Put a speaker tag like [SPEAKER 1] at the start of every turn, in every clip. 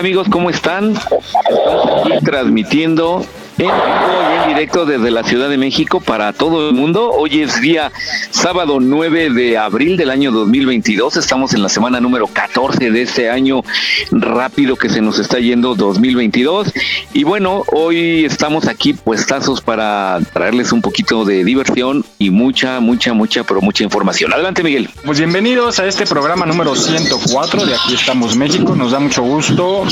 [SPEAKER 1] amigos, ¿cómo están? Estamos aquí transmitiendo en en directo desde la Ciudad de México para todo el mundo. Hoy es día sábado 9 de abril del año 2022. Estamos en la semana número 14 de este año rápido que se nos está yendo 2022. Y bueno, hoy estamos aquí puestazos para traerles un poquito de diversión y mucha, mucha, mucha, pero mucha información. Adelante, Miguel.
[SPEAKER 2] Pues bienvenidos a este programa número 104 de Aquí estamos México. Nos da mucho gusto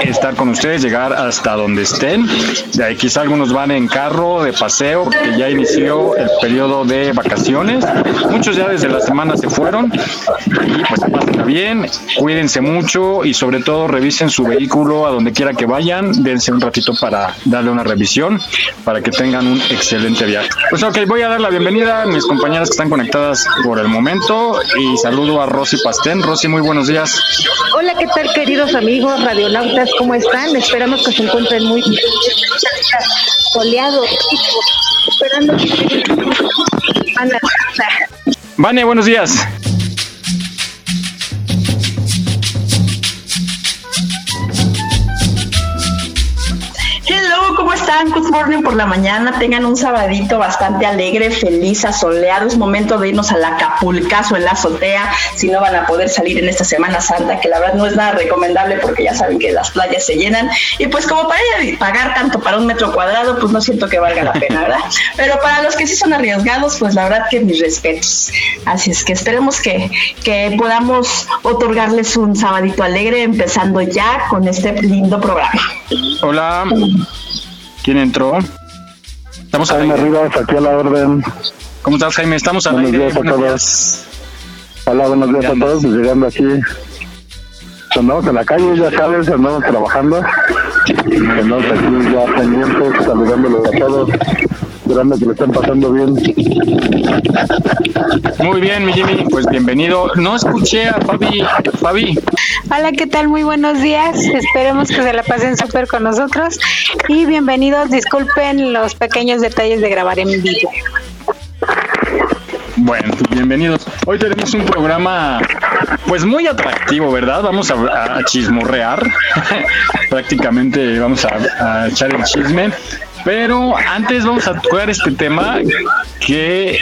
[SPEAKER 2] estar con ustedes, llegar hasta donde estén. De aquí algunos van en carro de paseo, porque ya inició el periodo de vacaciones. Muchos ya desde la semana se fueron. Y pues pasen bien, cuídense mucho y sobre todo revisen su vehículo a donde quiera que vayan. Dense un ratito para darle una revisión para que tengan un excelente viaje. Pues ok, voy a dar la bienvenida a mis compañeras que están conectadas por el momento y saludo a Rosy Pastén. Rosy, muy buenos días.
[SPEAKER 3] Hola, ¿qué tal queridos amigos radionautas? ¿Cómo están? Esperamos que se encuentren muy bien soleado, esperando que a la
[SPEAKER 2] Vane, buenos días.
[SPEAKER 3] Están? Good morning por la mañana. Tengan un sabadito bastante alegre, feliz, asoleado. Es momento de irnos a la Capulcazo en la azotea. Si no van a poder salir en esta Semana Santa, que la verdad no es nada recomendable porque ya saben que las playas se llenan. Y pues como para pagar tanto para un metro cuadrado, pues no siento que valga la pena, ¿verdad? Pero para los que sí son arriesgados, pues la verdad que mis respetos. Así es que esperemos que, que podamos otorgarles un sabadito alegre, empezando ya con este lindo programa.
[SPEAKER 2] Hola. ¿Quién entró?
[SPEAKER 4] Estamos Jaime Rivas, aquí a la orden.
[SPEAKER 2] ¿Cómo estás, Jaime? Estamos a
[SPEAKER 4] buenos Días a todos. Hola, buenos días a todos. Pues llegando aquí. Andamos en la calle, ya sabes, andamos trabajando. Andamos aquí ya pendientes, saludándolos a todos esperando que lo estén pasando bien.
[SPEAKER 2] Muy bien, mi Jimmy, pues bienvenido. No escuché a Fabi. Fabi.
[SPEAKER 5] Hola, ¿qué tal? Muy buenos días. Esperemos que se la pasen súper con nosotros. Y bienvenidos. Disculpen los pequeños detalles de grabar en vivo.
[SPEAKER 2] Bueno, bienvenidos. Hoy tenemos un programa pues muy atractivo, ¿verdad? Vamos a, chismorrear. Prácticamente vamos a, a echar el chisme. Pero antes vamos a tocar este tema que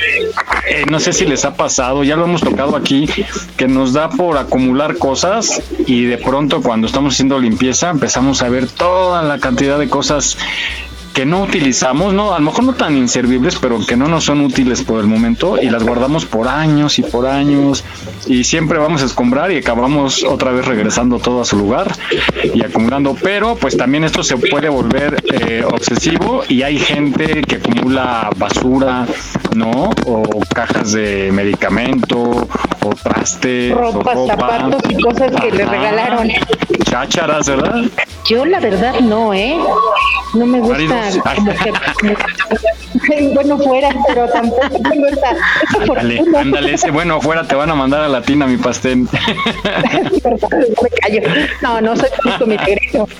[SPEAKER 2] eh, no sé si les ha pasado, ya lo hemos tocado aquí, que nos da por acumular cosas y de pronto cuando estamos haciendo limpieza empezamos a ver toda la cantidad de cosas que no utilizamos, no, a lo mejor no tan inservibles, pero que no nos son útiles por el momento y las guardamos por años y por años y siempre vamos a escombrar y acabamos otra vez regresando todo a su lugar y acumulando, pero pues también esto se puede volver eh, obsesivo y hay gente que acumula basura, ¿no? O cajas de medicamento, o trastes,
[SPEAKER 3] ropa, zapatos y cosas que le regalaron.
[SPEAKER 2] Chácharas, ¿verdad?
[SPEAKER 3] Yo la verdad no, ¿eh?
[SPEAKER 6] no me gusta como que bueno fuera, pero tampoco tengo esa,
[SPEAKER 2] ándale, ándale, ese bueno fuera te van a mandar a Latina mi pastel.
[SPEAKER 6] me callo. No, no soy justo mi negrito.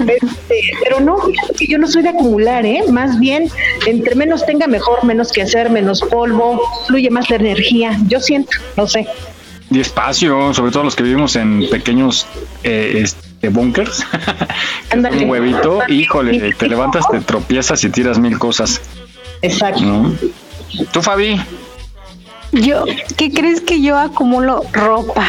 [SPEAKER 6] Este, pero no, que yo no soy de acumular, ¿eh? Más bien, entre menos tenga mejor, menos que hacer, menos polvo, fluye más la energía. Yo siento, no sé.
[SPEAKER 2] Y espacio, sobre todo los que vivimos en pequeños eh, este, bunkers. un huevito, híjole, te levantas, te tropiezas y tiras mil cosas.
[SPEAKER 6] Exacto.
[SPEAKER 2] ¿Tú, Fabi?
[SPEAKER 5] Yo, ¿qué crees que yo acumulo ropa?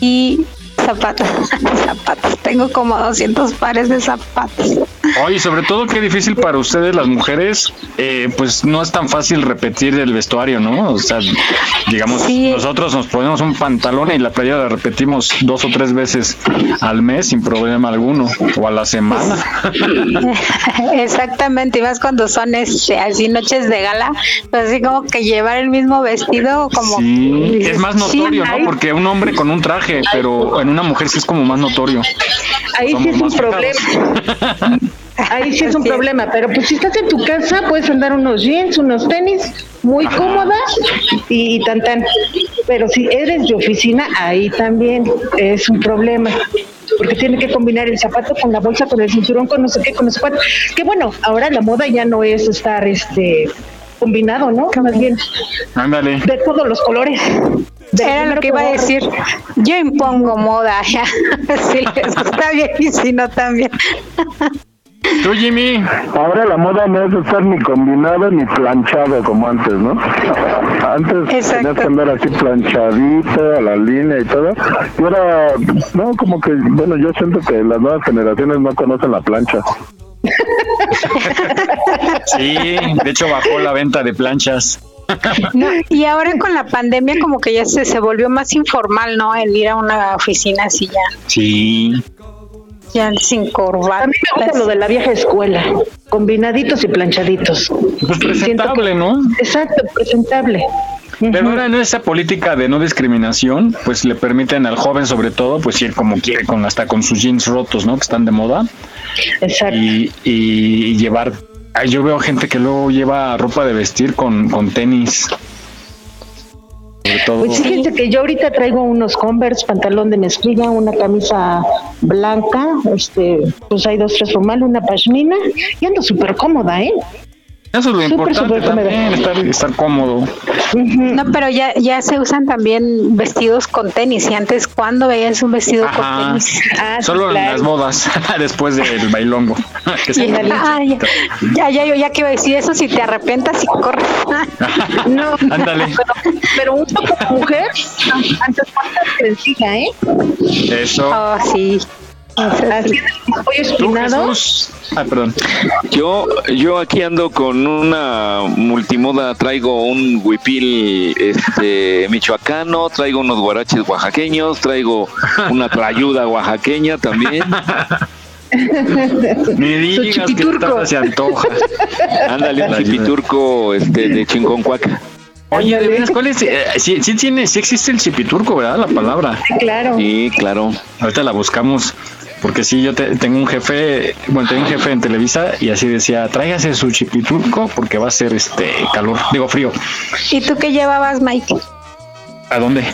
[SPEAKER 5] Y zapatos, zapatos. Tengo como 200 pares de zapatos.
[SPEAKER 2] Oye, sobre todo qué difícil para ustedes las mujeres, eh, pues no es tan fácil repetir el vestuario, ¿no? O sea, digamos, nosotros nos ponemos un pantalón y la playera la repetimos dos o tres veces al mes sin problema alguno, o a la semana.
[SPEAKER 5] Exactamente, y más cuando son este, así noches de gala, pues así como que llevar el mismo vestido como...
[SPEAKER 2] Sí, es más notorio, ¿no? Porque un hombre con un traje, pero en una mujer sí es como más notorio.
[SPEAKER 6] Ahí sí es un problema. Ahí sí es un problema, pero pues si estás en tu casa puedes andar unos jeans, unos tenis muy cómodas y, tan tan. Pero si eres de oficina, ahí también es un problema porque tiene que combinar el zapato con la bolsa, con el cinturón, con no sé qué, con los zapatos. Que bueno, ahora la moda ya no es estar este combinado, ¿no? Más bien
[SPEAKER 2] Ándale.
[SPEAKER 6] de todos los colores.
[SPEAKER 5] Era lo que iba a decir. Yo impongo moda, ya. si les gusta bien y si no también.
[SPEAKER 2] ¿Tú, Jimmy?
[SPEAKER 4] Ahora la moda no es estar ni combinado ni planchado como antes, ¿no? Antes tenías que andar así planchadito, a la línea y todo. Y ahora, no, como que, bueno, yo siento que las nuevas generaciones no conocen la plancha.
[SPEAKER 2] Sí, de hecho bajó la venta de planchas.
[SPEAKER 5] Y ahora con la pandemia como que ya se, se volvió más informal, ¿no? El ir a una oficina así ya.
[SPEAKER 2] Sí.
[SPEAKER 5] Ya sin corbata.
[SPEAKER 6] A mí me gusta lo de la vieja escuela, combinaditos y planchaditos.
[SPEAKER 2] Pues presentable, ¿no?
[SPEAKER 6] Exacto, presentable.
[SPEAKER 2] Pero ahora en esa política de no discriminación, pues le permiten al joven sobre todo, pues ir como quiere, con hasta con sus jeans rotos, ¿no? Que están de moda.
[SPEAKER 6] Exacto.
[SPEAKER 2] Y, y llevar, yo veo gente que luego lleva ropa de vestir con, con tenis.
[SPEAKER 6] Pues fíjense que yo ahorita traigo unos Converse, pantalón de mezclilla, una camisa blanca, este, pues hay dos, tres formales, una pashmina, y ando súper cómoda, ¿eh?
[SPEAKER 2] Eso es lo importante también, estar, estar, cómodo.
[SPEAKER 5] No, pero ya, ya se usan también vestidos con tenis. Y antes, ¿cuándo veías un vestido con tenis?
[SPEAKER 2] Ah, Solo en las bodas, después del bailongo.
[SPEAKER 5] ah, ya, ya, yo ya que iba a decir eso, si te arrepentas y corres.
[SPEAKER 6] no, Ándale. Pero, pero un poco mujer, antes cuántas siga, ¿eh?
[SPEAKER 2] Eso.
[SPEAKER 5] Oh, sí.
[SPEAKER 2] Ah, perdón.
[SPEAKER 1] Yo, yo aquí ando con una multimoda, traigo un huipil este, michoacano, traigo unos guaraches oaxaqueños, traigo una trayuda oaxaqueña también.
[SPEAKER 2] Ni digas que se antoja.
[SPEAKER 1] Ándale, un chipiturco este, de Chinconcuaca.
[SPEAKER 2] Oye, de veras, ¿cuál es? Eh, sí, sí, tiene, sí existe el chipiturco, ¿verdad? La palabra.
[SPEAKER 6] Sí, claro.
[SPEAKER 1] Sí, claro.
[SPEAKER 2] Ahorita la buscamos. Porque sí, yo tengo un jefe, bueno, tengo un jefe en Televisa y así decía, tráigase su chipiturco porque va a ser este calor, digo frío.
[SPEAKER 5] ¿Y tú qué llevabas, Mike?
[SPEAKER 2] ¿A dónde?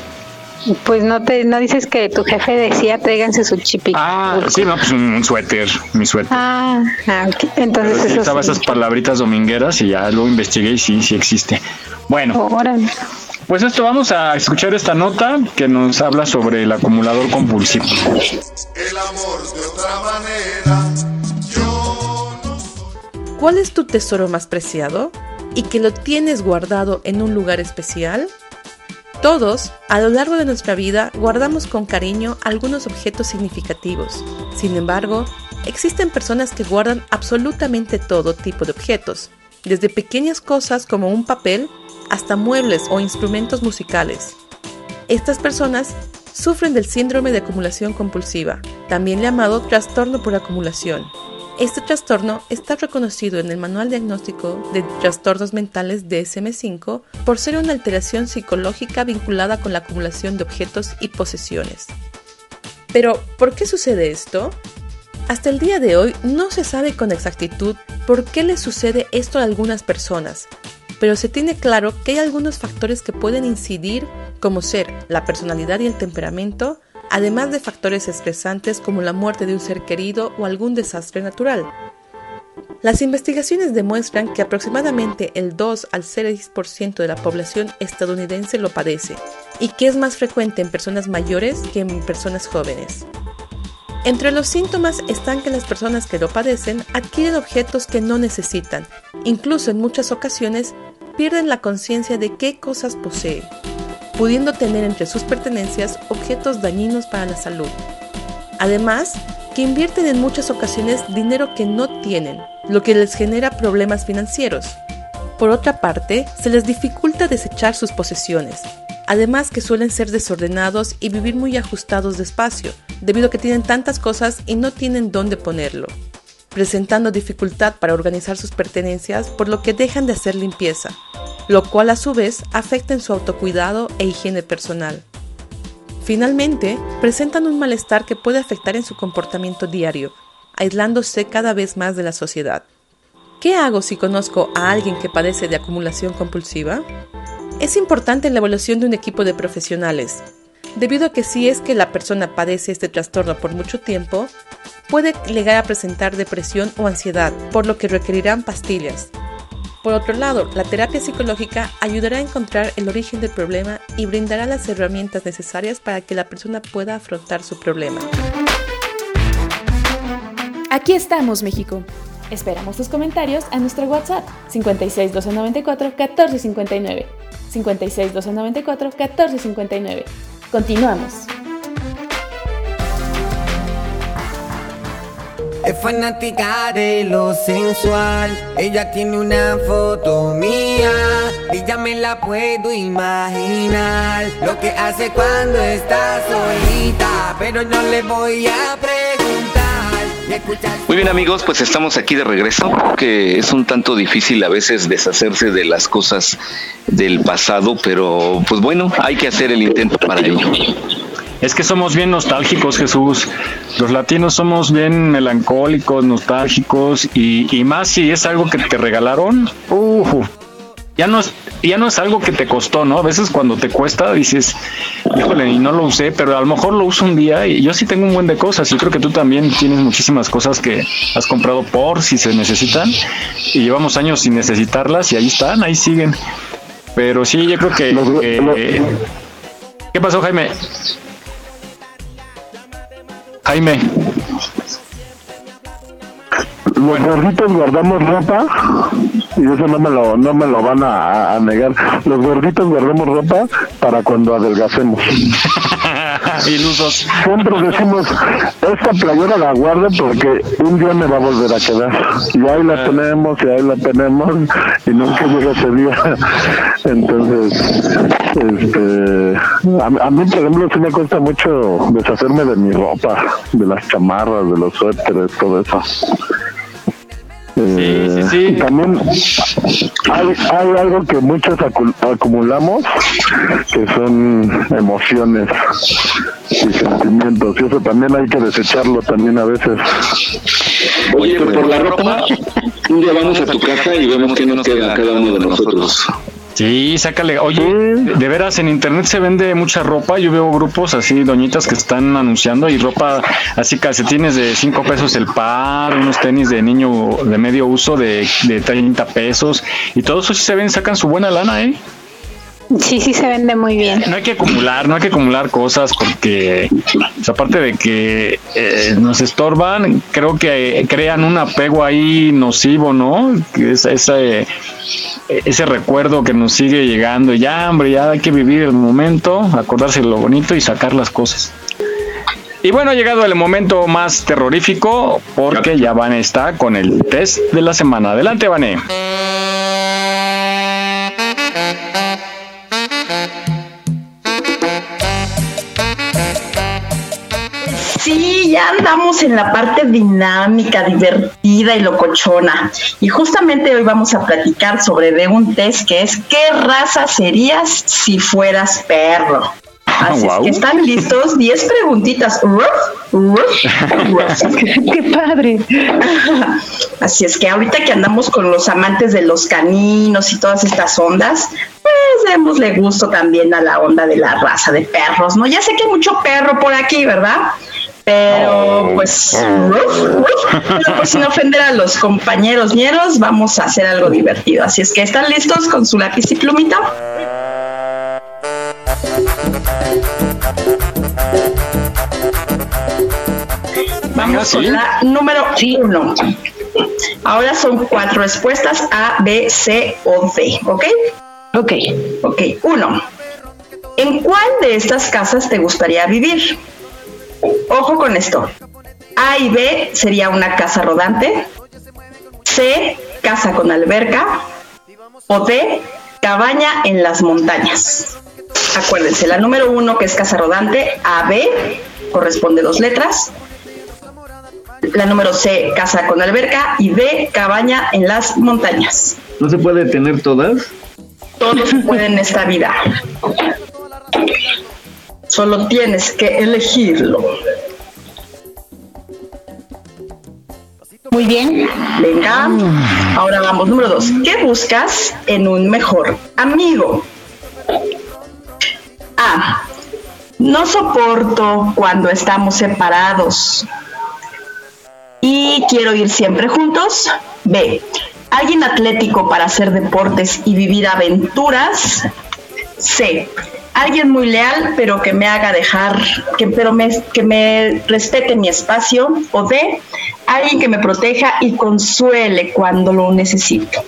[SPEAKER 5] Pues no te no dices que tu jefe decía tráiganse su chipiturco.
[SPEAKER 2] Ah, sí, no, pues un, suéter, mi suéter.
[SPEAKER 5] Ah, ah entonces
[SPEAKER 2] eso estaba esas palabritas domingueras y ya luego investigué y sí, sí existe. Bueno. Pues esto vamos a escuchar esta nota que nos habla sobre el acumulador compulsivo. El amor de otra
[SPEAKER 7] manera. ¿Cuál es tu tesoro más preciado? ¿Y que lo tienes guardado en un lugar especial? Todos, a lo largo de nuestra vida, guardamos con cariño algunos objetos significativos. Sin embargo, existen personas que guardan absolutamente todo tipo de objetos, desde pequeñas cosas como un papel hasta muebles o instrumentos musicales. Estas personas sufren del síndrome de acumulación compulsiva, también llamado trastorno por acumulación. Este trastorno está reconocido en el Manual Diagnóstico de Trastornos Mentales DSM-5 por ser una alteración psicológica vinculada con la acumulación de objetos y posesiones. Pero, ¿por qué sucede esto? Hasta el día de hoy no se sabe con exactitud por qué le sucede esto a algunas personas, pero se tiene claro que hay algunos factores que pueden incidir, como ser la personalidad y el temperamento, además de factores estresantes como la muerte de un ser querido o algún desastre natural. Las investigaciones demuestran que aproximadamente el 2 al 6% de la población estadounidense lo padece y que es más frecuente en personas mayores que en personas jóvenes. Entre los síntomas están que las personas que lo padecen adquieren objetos que no necesitan, incluso en muchas ocasiones pierden la conciencia de qué cosas posee, pudiendo tener entre sus pertenencias objetos dañinos para la salud. Además, que invierten en muchas ocasiones dinero que no tienen, lo que les genera problemas financieros. Por otra parte, se les dificulta desechar sus posesiones, además que suelen ser desordenados y vivir muy ajustados de espacio, debido a que tienen tantas cosas y no tienen dónde ponerlo, presentando dificultad para organizar sus pertenencias por lo que dejan de hacer limpieza, lo cual a su vez afecta en su autocuidado e higiene personal. Finalmente, presentan un malestar que puede afectar en su comportamiento diario, aislándose cada vez más de la sociedad. ¿Qué hago si conozco a alguien que padece de acumulación compulsiva? Es importante la evaluación de un equipo de profesionales, debido a que si es que la persona padece este trastorno por mucho tiempo, puede llegar a presentar depresión o ansiedad, por lo que requerirán pastillas. Por otro lado, la terapia psicológica ayudará a encontrar el origen del problema y brindará las herramientas necesarias para que la persona pueda afrontar su problema.
[SPEAKER 8] Aquí estamos, México. Esperamos tus comentarios a nuestro WhatsApp 56 294 1459. 56 294 1459. Continuamos.
[SPEAKER 9] Es fanática de lo sensual. Ella tiene una foto mía y ya me la puedo imaginar. Lo que hace cuando está solita, pero no le voy a preguntar.
[SPEAKER 1] Muy bien amigos, pues estamos aquí de regreso, que es un tanto difícil a veces deshacerse de las cosas del pasado, pero pues bueno, hay que hacer el intento para ello.
[SPEAKER 2] Es que somos bien nostálgicos, Jesús. Los latinos somos bien melancólicos, nostálgicos y, más si es algo que te regalaron. Uh, ya no es ya no es algo que te costó, ¿no? A veces cuando te cuesta dices, híjole, y no lo usé, pero a lo mejor lo uso un día y yo sí tengo un buen de cosas y creo que tú también tienes muchísimas cosas que has comprado por si se necesitan y llevamos años sin necesitarlas y ahí están, ahí siguen. Pero sí, yo creo que... ¿Qué pasó, Jaime? Jaime.
[SPEAKER 4] Los gorditos guardamos ropa y eso no me lo, no me lo van a, negar. Los gorditos guardamos ropa para cuando adelgacemos.
[SPEAKER 2] Ilusos.
[SPEAKER 4] Siempre decimos, esta playera la guardo porque un día me va a volver a quedar. Y ahí la ah. tenemos, y ahí la tenemos, y nunca llega ese día. Entonces, este, a, a, mí, por ejemplo, sí me cuesta mucho deshacerme de mi ropa, de las chamarras, de los suéteres, todo eso.
[SPEAKER 2] Sí, sí,
[SPEAKER 4] eh, También hay, algo que muchos acumulamos, que son emociones y sentimientos. Y eso también hay que desecharlo también a veces.
[SPEAKER 1] Oye, pues por la ropa, un día vamos a tu casa y vemos qué nos queda cada uno de nosotros.
[SPEAKER 2] Sí, sácale. Oye, de veras, en internet se vende mucha ropa. Yo veo grupos así, doñitas que están anunciando y ropa así, calcetines de 5 pesos el par, unos tenis de niño de medio uso de, de 30 pesos. Y todo eso sí se ven, sacan su buena lana, ¿eh?
[SPEAKER 5] Sí, sí se vende muy bien.
[SPEAKER 2] No hay que acumular, no hay que acumular cosas porque, aparte de que eh, nos estorban, creo que crean un apego ahí nocivo, ¿no? Es, ese, recuerdo que nos sigue llegando. Ya, hombre, ya hay que vivir el momento, acordarse de lo bonito y sacar las cosas. Y bueno, ha llegado el momento más terrorífico porque ya Van está con el test de la semana. Adelante, Vané.
[SPEAKER 3] Andamos en la parte dinámica, divertida y locochona. Y justamente hoy vamos a platicar sobre de un test que es ¿qué raza serías si fueras perro? Así es que están listos 10 preguntitas.
[SPEAKER 6] Qué padre.
[SPEAKER 3] Así es que ahorita que andamos con los amantes de los caninos y todas estas ondas, pues démosle gusto también a la onda de la raza de perros, ¿no? Ya sé que hay mucho perro por aquí, ¿verdad? Pero pues, pero pues sin ofender a los compañeros ñeros, vamos a hacer algo divertido. Así es que están listos con su lápiz y plumita. Vamos con la número uno. Ahora son cuatro respuestas A, B, C o D, ¿ok?
[SPEAKER 6] Ok.
[SPEAKER 3] Ok, uno. ¿En cuál de estas casas te gustaría vivir? Ojo con esto. A y B sería una casa rodante. C, casa con alberca. O D, cabaña en las montañas. Acuérdense, la número uno que es casa rodante, A, B, corresponde dos letras. La número C, casa con alberca. Y D, cabaña en las montañas.
[SPEAKER 1] ¿No se puede tener todas?
[SPEAKER 3] Todo se puede en esta vida. Solo tienes que elegirlo.
[SPEAKER 6] Muy bien.
[SPEAKER 3] Venga. Ahora vamos, número dos. ¿Qué buscas en un mejor amigo? A. No soporto cuando estamos separados y quiero ir siempre juntos. B. Alguien atlético para hacer deportes y vivir aventuras. C. Alguien muy leal, pero que me haga dejar, que, pero me, que me respete mi espacio. O D. Alguien que me proteja y consuele cuando lo necesito.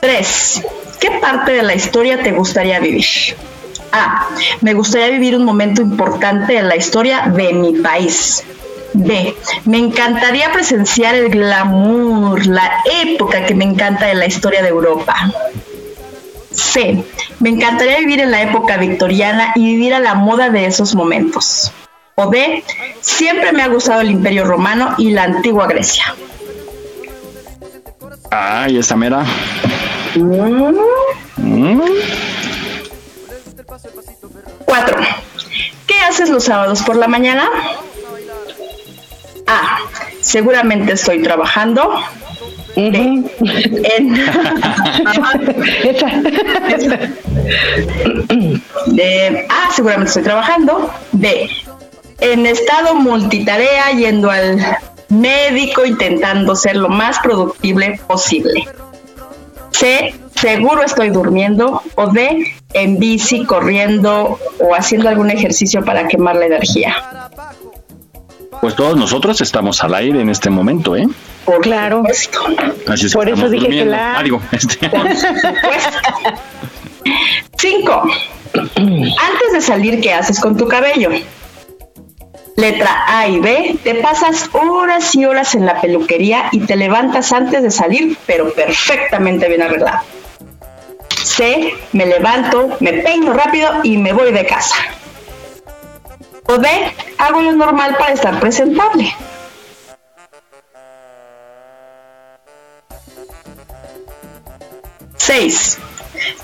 [SPEAKER 3] Tres. ¿Qué parte de la historia te gustaría vivir? A. Me gustaría vivir un momento importante en la historia de mi país. B. Me encantaría presenciar el glamour, la época que me encanta de la historia de Europa. C. Me encantaría vivir en la época victoriana y vivir a la moda de esos momentos. O D. Siempre me ha gustado el Imperio Romano y la antigua Grecia.
[SPEAKER 2] Ay, esa mera.
[SPEAKER 3] Mm. Cuatro. ¿Qué haces los sábados por la mañana? A. Seguramente estoy trabajando. B. En... De- A. Seguramente estoy trabajando. B. En estado multitarea yendo al médico intentando ser lo más productible posible. C. Seguro estoy durmiendo. O D. En bici, corriendo o haciendo algún ejercicio para quemar la energía.
[SPEAKER 2] Pues todos nosotros estamos al aire en este momento, ¿eh?
[SPEAKER 3] Por
[SPEAKER 6] claro.
[SPEAKER 2] Así es
[SPEAKER 6] Por
[SPEAKER 2] que
[SPEAKER 6] eso dije que
[SPEAKER 2] durmiendo.
[SPEAKER 6] la-
[SPEAKER 2] Ah, digo, este.
[SPEAKER 3] Cinco. Antes de salir, ¿qué haces con tu cabello? Letra A y B, te pasas horas y horas en la peluquería y te levantas antes de salir, pero perfectamente bien arreglado. C, me levanto, me peino rápido y me voy de casa. O D, hago lo normal para estar presentable. Seis,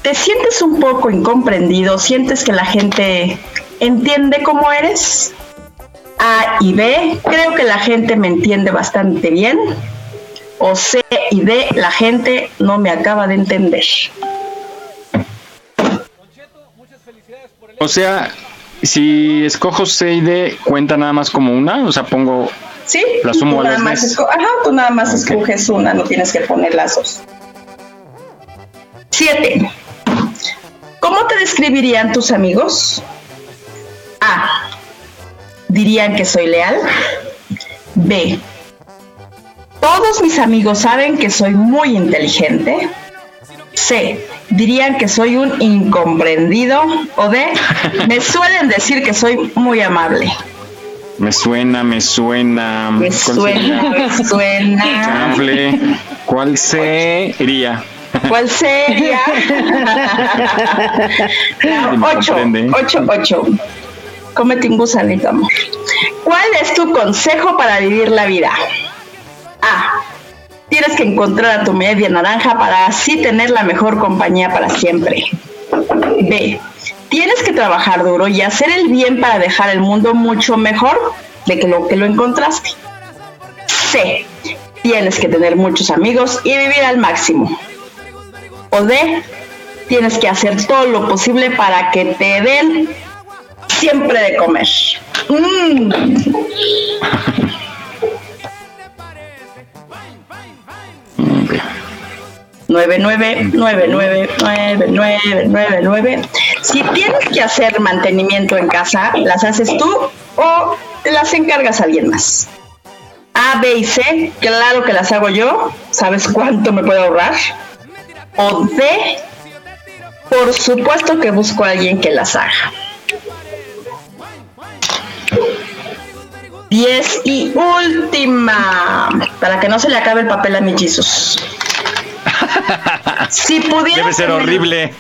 [SPEAKER 3] ¿te sientes un poco incomprendido? ¿Sientes que la gente entiende cómo eres? A y B, creo que la gente me entiende bastante bien. O C y D, la gente no me acaba de entender.
[SPEAKER 2] O sea, si escojo C y D, ¿cuenta nada más como una? O sea, pongo...
[SPEAKER 3] ¿Sí?
[SPEAKER 2] La sumo
[SPEAKER 3] Tú nada más esco- Ajá, tú nada más escoges una, no tienes que poner las dos. Siete. ¿Cómo te describirían tus amigos? A. Dirían que soy leal. B. Todos mis amigos saben que soy muy inteligente. C. Dirían que soy un incomprendido. O D. Me suelen decir que soy muy amable.
[SPEAKER 2] Me suena, me suena.
[SPEAKER 3] Me
[SPEAKER 2] ¿Cuál
[SPEAKER 3] suena, me suena.
[SPEAKER 2] Chanfle. ¿Cuál sería?
[SPEAKER 3] ¿Cuál sería? Ocho, ocho, ocho. Cómete un gusanito, amor. ¿Cuál es tu consejo para vivir la vida? A. Tienes que encontrar a tu media naranja para así tener la mejor compañía para siempre. B. Tienes que trabajar duro y hacer el bien para dejar el mundo mucho mejor de que lo que lo encontraste. C. Tienes que tener muchos amigos y vivir al máximo. O D. Tienes que hacer todo lo posible para que te den siempre de comer. Mm. 99999999. Si tienes que hacer mantenimiento en casa, ¿las haces tú o las encargas a alguien más? A, B y C, claro que las hago yo. ¿Sabes cuánto me puedo ahorrar? O D, por supuesto que busco a alguien que las haga. 10 y última, para que no se le acabe el papel a mis Jesus. Si pudieras
[SPEAKER 2] Debe ser
[SPEAKER 3] tener-
[SPEAKER 2] horrible.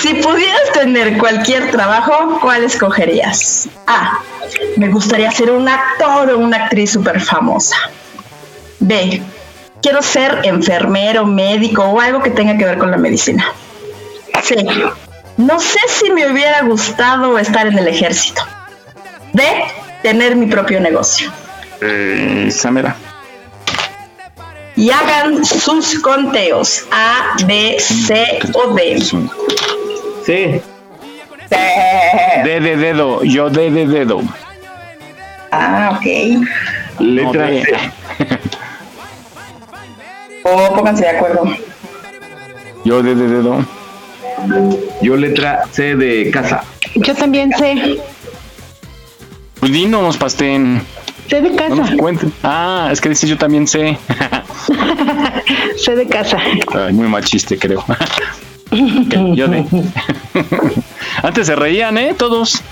[SPEAKER 3] si pudieras tener cualquier trabajo, ¿cuál escogerías? A. Me gustaría ser un actor o una actriz súper famosa. B. Quiero ser enfermero, médico o algo que tenga que ver con la medicina. C. No sé si me hubiera gustado estar en el ejército. D. Tener mi propio negocio.
[SPEAKER 2] Eh, Samera.
[SPEAKER 3] Y hagan sus conteos. A, B, C o D.
[SPEAKER 1] Sí.
[SPEAKER 2] D de dedo. Yo D de dedo.
[SPEAKER 3] Ah, ok.
[SPEAKER 1] Letra
[SPEAKER 2] No.
[SPEAKER 1] C.
[SPEAKER 3] O pónganse de acuerdo.
[SPEAKER 2] Yo D de dedo.
[SPEAKER 1] Yo letra C de casa.
[SPEAKER 6] Yo también sé.
[SPEAKER 2] Pues dinos, Pastén.
[SPEAKER 6] Sé de
[SPEAKER 2] No
[SPEAKER 6] casa.
[SPEAKER 2] nos cuenten. Ah, es que dice yo también sé.
[SPEAKER 6] sé de casa.
[SPEAKER 2] Ay, muy machiste, creo. Ok, yo D. Antes se reían, ¿eh? Todos.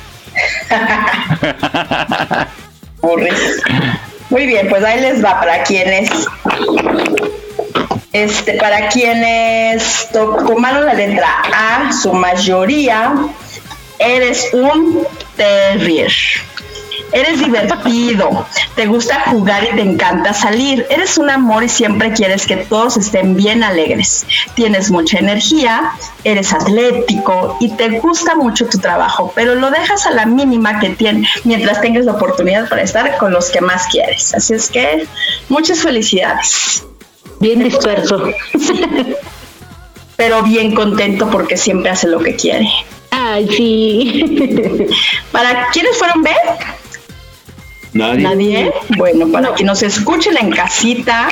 [SPEAKER 3] Burris. Muy bien, pues ahí les va para quienes. Este, para quienes tomaron la letra A, su mayoría, eres un terrier. Eres divertido, te gusta jugar y te encanta salir. Eres un amor y siempre quieres que todos estén bien alegres. Tienes mucha energía, eres atlético y te gusta mucho tu trabajo, pero lo dejas a la mínima que tienes mientras tengas la oportunidad para estar con los que más quieres. Así es que muchas felicidades.
[SPEAKER 6] Bien disperso.
[SPEAKER 3] pero bien contento porque siempre hace lo que quiere.
[SPEAKER 6] Ay, sí.
[SPEAKER 3] ¿Para quiénes fueron B?
[SPEAKER 1] Nadie.
[SPEAKER 3] Nadie. Bueno, para que nos escuchen en casita,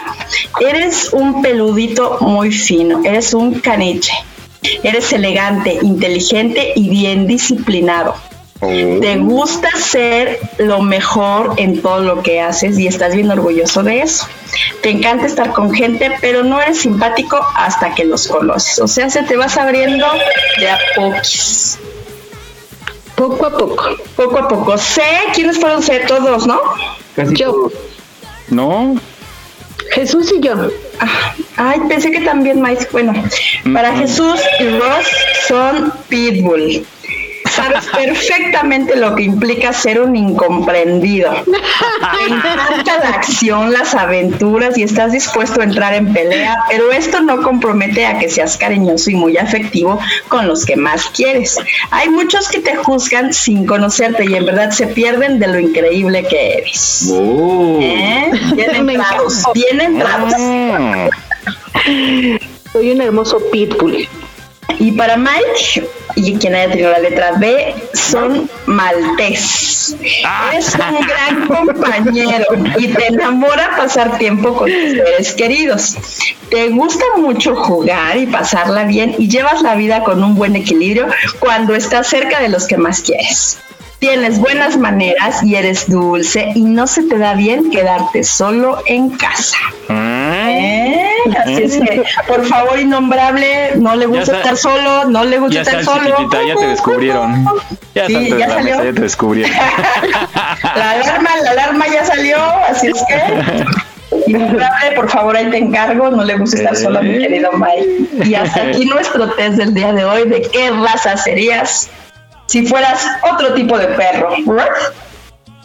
[SPEAKER 3] eres un peludito muy fino, eres un caniche. Eres elegante, inteligente y bien disciplinado. Te gusta ser lo mejor en todo lo que haces y estás bien orgulloso de eso. Te encanta estar con gente, pero no eres simpático hasta que los conoces. O sea, se te vas abriendo de a poquis.
[SPEAKER 6] Poco a poco.
[SPEAKER 3] Poco a poco. Sé quiénes fueron C, todos, ¿no?
[SPEAKER 1] Casi
[SPEAKER 6] Yo.
[SPEAKER 1] todos.
[SPEAKER 2] ¿No?
[SPEAKER 6] Jesús y yo.
[SPEAKER 3] Ah, Ay, pensé que también Mike. Bueno, para Jesús y Ross son Pitbull. Sabes perfectamente lo que implica ser un incomprendido. Te encanta la acción, las aventuras y estás dispuesto a entrar en pelea, pero esto no compromete a que seas cariñoso y muy afectivo con los que más quieres. Hay muchos que te juzgan sin conocerte y en verdad se pierden de lo increíble que eres.
[SPEAKER 1] Oh.
[SPEAKER 3] ¿Eh? Bien entrados, bien entrados.
[SPEAKER 6] Soy un hermoso pitbull.
[SPEAKER 3] Y para Mike, y quien haya tenido la letra B, son maltés. Es un gran compañero y te enamora pasar tiempo con tus seres queridos. Te gusta mucho jugar y pasarla bien y llevas la vida con un buen equilibrio cuando estás cerca de los que más quieres. Tienes buenas maneras y eres dulce y no se te da bien quedarte solo en casa. ¿Eh? Así es que, por favor, innombrable, no le gusta estar solo, no le gusta
[SPEAKER 2] Ya
[SPEAKER 3] estar solo.
[SPEAKER 2] chiquitita, ya te descubrieron. Ya
[SPEAKER 3] Sí, ya
[SPEAKER 2] de la
[SPEAKER 3] salió.
[SPEAKER 2] mesa, ya te descubrieron.
[SPEAKER 3] La alarma, la alarma ya salió, así es que. Innombrable, por favor, ahí te encargo, no le gusta estar solo, mi querido Mike. Y hasta aquí nuestro test del día de hoy de qué raza serías si fueras otro tipo de perro.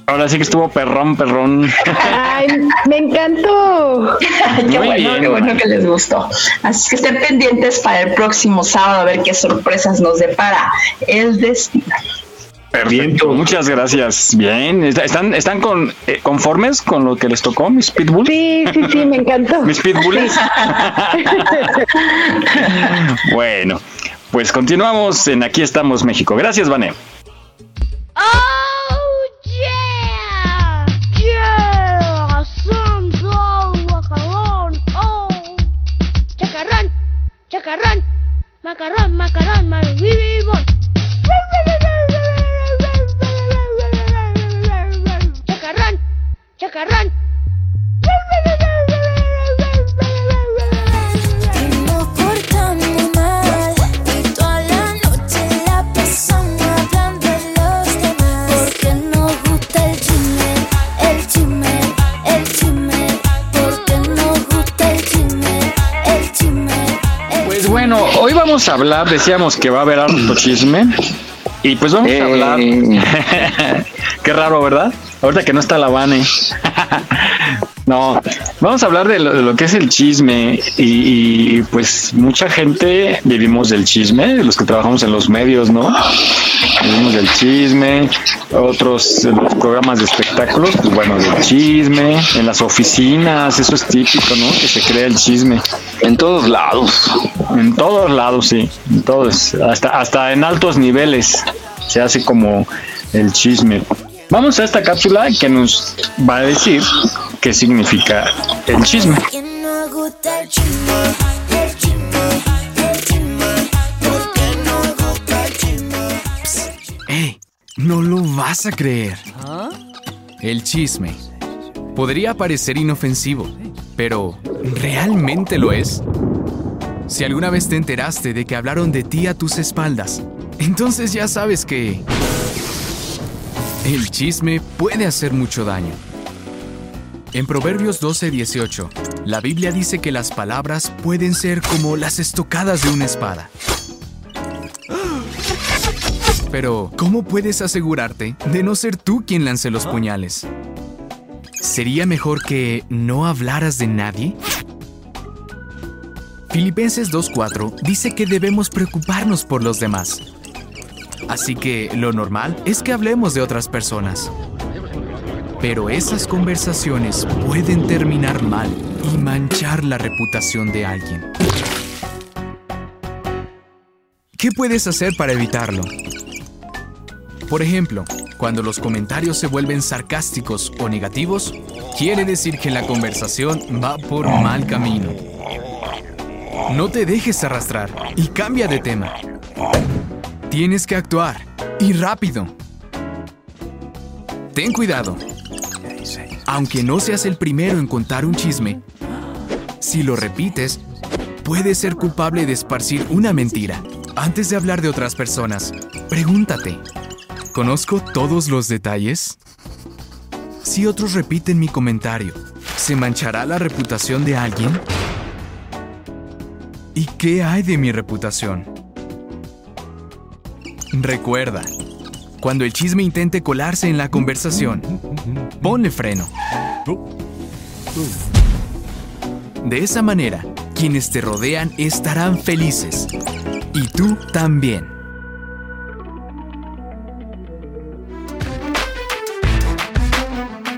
[SPEAKER 2] Ahora sí que estuvo perrón, perrón.
[SPEAKER 6] Ay, me encantó.
[SPEAKER 3] qué bueno, qué bueno que les gustó. Así que estén pendientes para el próximo sábado a ver qué sorpresas nos depara el destino.
[SPEAKER 2] Perfecto, muchas gracias. Bien, ¿están, están con, eh, conformes con lo que les tocó, mis pitbulls?
[SPEAKER 6] Sí, sí, sí, me encantó.
[SPEAKER 2] Mis pitbulls. bueno, pues continuamos en Aquí estamos México. Gracias, Vané.
[SPEAKER 10] Macarrón, macarrón, macarrón, macarrón. Chacarrón, chacarrón.
[SPEAKER 2] Vamos a hablar, decíamos que va a haber harto chisme. Y pues vamos a eh. hablar. Qué raro, ¿verdad? Ahorita que no está la Vane. no, vamos a hablar de lo, que es el chisme. Y, pues mucha gente vivimos del chisme, los que trabajamos en los medios, ¿no? Vivimos del chisme, otros los programas de espectáculos, pues bueno, del chisme, en las oficinas, eso es típico, ¿no? Que se crea el chisme.
[SPEAKER 1] En todos lados.
[SPEAKER 2] En todos lados, sí. En todos, hasta, hasta en altos niveles se hace como el chisme. Vamos a esta cápsula que nos va a decir qué significa el chisme.
[SPEAKER 11] ¡Ey! No lo vas a creer. El chisme podría parecer inofensivo, pero ¿realmente lo es? Si alguna vez te enteraste de que hablaron de ti a tus espaldas, entonces ya sabes que el chisme puede hacer mucho daño. En Proverbios 12:18, la Biblia dice que las palabras pueden ser como las estocadas de una espada. Pero, ¿cómo puedes asegurarte de no ser tú quien lance los puñales? ¿Sería mejor que no hablaras de nadie? Filipenses 2.4 dice que debemos preocuparnos por los demás. Así que lo normal es que hablemos de otras personas. Pero esas conversaciones pueden terminar mal y manchar la reputación de alguien. ¿Qué puedes hacer para evitarlo? Por ejemplo, cuando los comentarios se vuelven sarcásticos o negativos, quiere decir que la conversación va por mal camino. No te dejes arrastrar y cambia de tema. Tienes que actuar y rápido. Ten cuidado. Aunque no seas el primero en contar un chisme, si lo repites, puedes ser culpable de esparcir una mentira. Antes de hablar de otras personas, pregúntate, ¿conozco todos los detalles? Si otros repiten mi comentario, ¿se manchará la reputación de alguien? ¿Y qué hay de mi reputación? Recuerda, cuando el chisme intente colarse en la conversación, ponle freno. De esa manera, quienes te rodean estarán felices. Y tú también.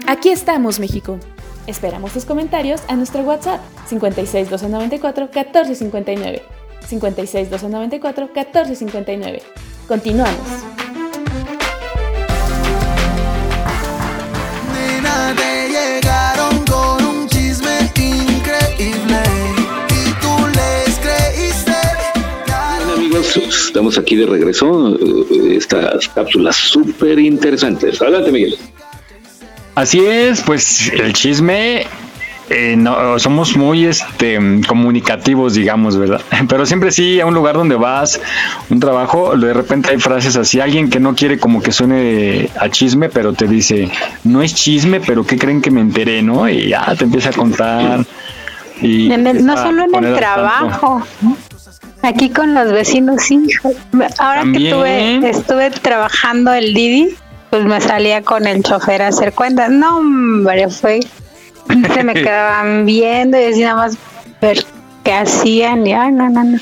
[SPEAKER 8] Aquí estamos, México. Esperamos tus comentarios a nuestro WhatsApp 56 294 1459. 56 294 1459. Continuamos.
[SPEAKER 9] llegaron con un chisme increíble y tú les creíste.
[SPEAKER 1] Bueno amigos, estamos aquí de regreso. Eh, estas cápsulas súper interesantes. Adelante Miguel.
[SPEAKER 2] Así es, pues el chisme eh, no, somos muy este, comunicativos, digamos, ¿verdad? Pero siempre sí, a un lugar donde vas, un trabajo, de repente hay frases así, alguien que no quiere como que suene a chisme, pero te dice, no es chisme, pero ¿qué creen que me enteré, no? Y ya te empieza a contar. Y
[SPEAKER 5] no solo en el trabajo. Aquí con los vecinos, sí. Ahora que estuve, estuve trabajando el Didi, pues me salía con el chofer a hacer cuentas. No, hombre, fue. Se me quedaban viendo y así nada más ver qué hacían y ay, no, no, no.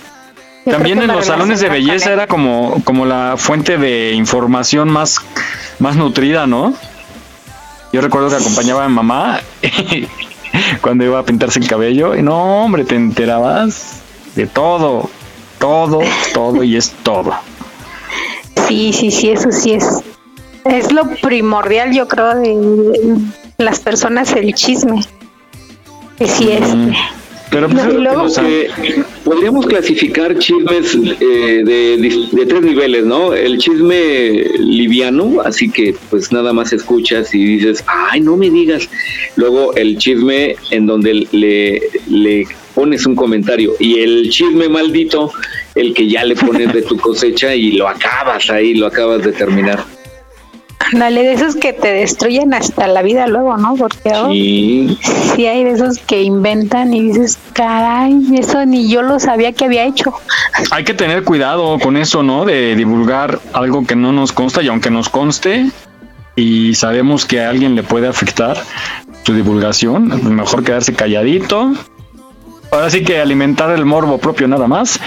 [SPEAKER 5] Yo
[SPEAKER 2] También en los salones de belleza era como, como la fuente de información más, más nutrida, ¿no? Yo recuerdo que acompañaba a mi mamá cuando iba a pintarse el cabello y no, hombre, te enterabas de todo, todo, todo y es todo.
[SPEAKER 5] Sí, sí, sí, eso sí es. Es lo primordial, yo creo, de las personas, el chisme. Que sí es.
[SPEAKER 2] Pero
[SPEAKER 5] pues,
[SPEAKER 1] Pero
[SPEAKER 5] y luego-
[SPEAKER 1] que podríamos clasificar chismes eh, de, de tres niveles, ¿no? El chisme liviano, así que pues nada más escuchas y dices, ay, no me digas. Luego el chisme en donde le, le pones un comentario y el chisme maldito, el que ya le pones de tu cosecha y lo acabas ahí, lo acabas de terminar.
[SPEAKER 5] Dale, de esos que te destruyen hasta la vida luego, ¿no? Porque oh,
[SPEAKER 1] Sí.
[SPEAKER 5] sí hay de esos que inventan y dices, caray, eso ni yo lo sabía que había hecho.
[SPEAKER 2] Hay que tener cuidado con eso, ¿no? De divulgar algo que no nos consta y aunque nos conste y sabemos que a alguien le puede afectar su divulgación, mejor quedarse calladito. Ahora sí que alimentar el morbo propio nada más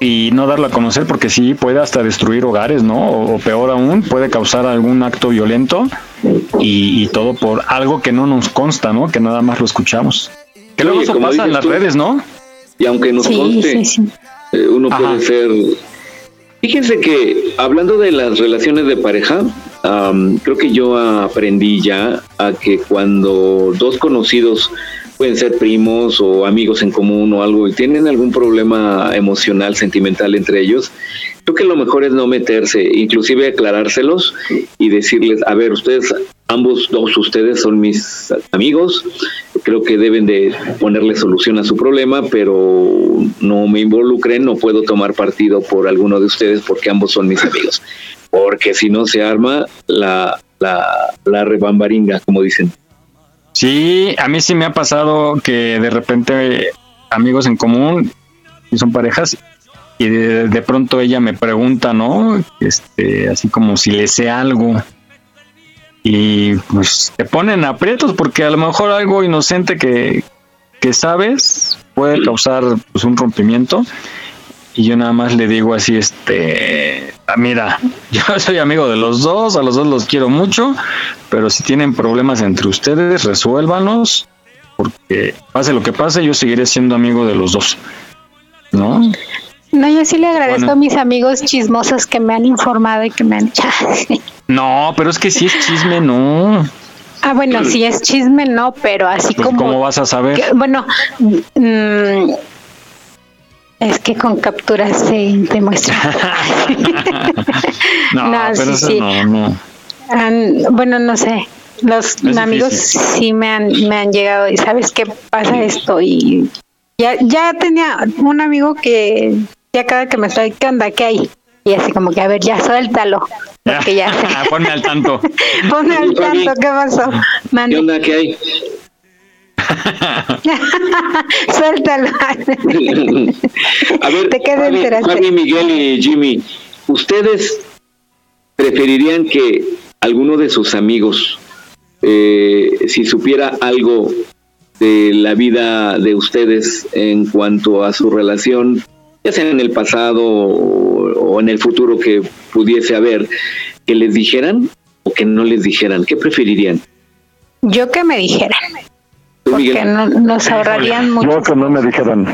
[SPEAKER 2] y no darlo a conocer porque sí puede hasta destruir hogares, ¿no? O, o peor aún, puede causar algún acto violento y, y todo por algo que no nos consta, ¿no? Que nada más lo escuchamos. Que luego eso pasa en las
[SPEAKER 1] tú,
[SPEAKER 2] redes, ¿no?
[SPEAKER 1] Y aunque nos
[SPEAKER 5] Sí,
[SPEAKER 1] conste,
[SPEAKER 5] sí, sí.
[SPEAKER 1] eh, uno puede ser... Fíjense que hablando de las relaciones de pareja, creo que yo aprendí ya a que cuando dos conocidos pueden ser primos o amigos en común o algo y tienen algún problema emocional, sentimental entre ellos, creo que lo mejor es no meterse, inclusive aclarárselos y decirles, a ver, ustedes, ambos dos ustedes son mis amigos, creo que deben de ponerle solución a su problema, pero no me involucren, no puedo tomar partido por alguno de ustedes porque ambos son mis amigos, porque si no se arma la, la, la rebambaringa, como dicen.
[SPEAKER 2] Sí, a mí sí me ha pasado que de repente amigos en común y son parejas y de, pronto ella me pregunta, ¿no? Este, así como si le sé algo y pues te ponen aprietos porque a lo mejor algo inocente que, que sabes puede causar pues un rompimiento y yo nada más le digo así, este, mira, yo soy amigo de los dos, a los dos los quiero mucho, pero si tienen problemas entre ustedes, resuélvanos, porque pase lo que pase, yo seguiré siendo amigo de los dos, ¿no?
[SPEAKER 5] No, yo sí le agradezco
[SPEAKER 2] Bueno.
[SPEAKER 5] a mis amigos chismosos que me han informado y que me han echado.
[SPEAKER 2] No, pero es que si es chisme, no.
[SPEAKER 5] ah, bueno, si es chisme, no, pero así
[SPEAKER 2] Pues,
[SPEAKER 5] como.
[SPEAKER 2] ¿Cómo vas a saber?
[SPEAKER 5] que- bueno, mm, es que con capturas se te muestra.
[SPEAKER 2] No,
[SPEAKER 5] No,
[SPEAKER 2] pero
[SPEAKER 5] sí,
[SPEAKER 2] eso
[SPEAKER 5] sí.
[SPEAKER 2] no, no.
[SPEAKER 5] Bueno, no sé. Los
[SPEAKER 2] Es
[SPEAKER 5] amigos
[SPEAKER 2] difícil.
[SPEAKER 5] sí me han, me han llegado y sabes qué pasa esto y ya, ya tenía un amigo que ya cada que me está ¿qué onda? ¿Qué hay? Y así como que a ver, ya suéltalo. Porque ya
[SPEAKER 2] Ponme al tanto.
[SPEAKER 5] Ponme al tanto, ¿qué pasó?
[SPEAKER 1] ¿Qué onda? ¿Qué hay?
[SPEAKER 5] Suéltalo.
[SPEAKER 1] A ver,
[SPEAKER 5] Te
[SPEAKER 1] Fabi. Fabi, Miguel y Jimmy, ¿ustedes preferirían que alguno de sus amigos, eh, si supiera algo de la vida de ustedes en cuanto a su relación, ya sea en el pasado o, o en el futuro que pudiese haber, que les dijeran o que no les dijeran? ¿Qué preferirían?
[SPEAKER 5] Yo que me dijeran,
[SPEAKER 1] ¿Tú,
[SPEAKER 5] porque no, nos ahorrarían mucho.
[SPEAKER 4] Yo que no me dijeran.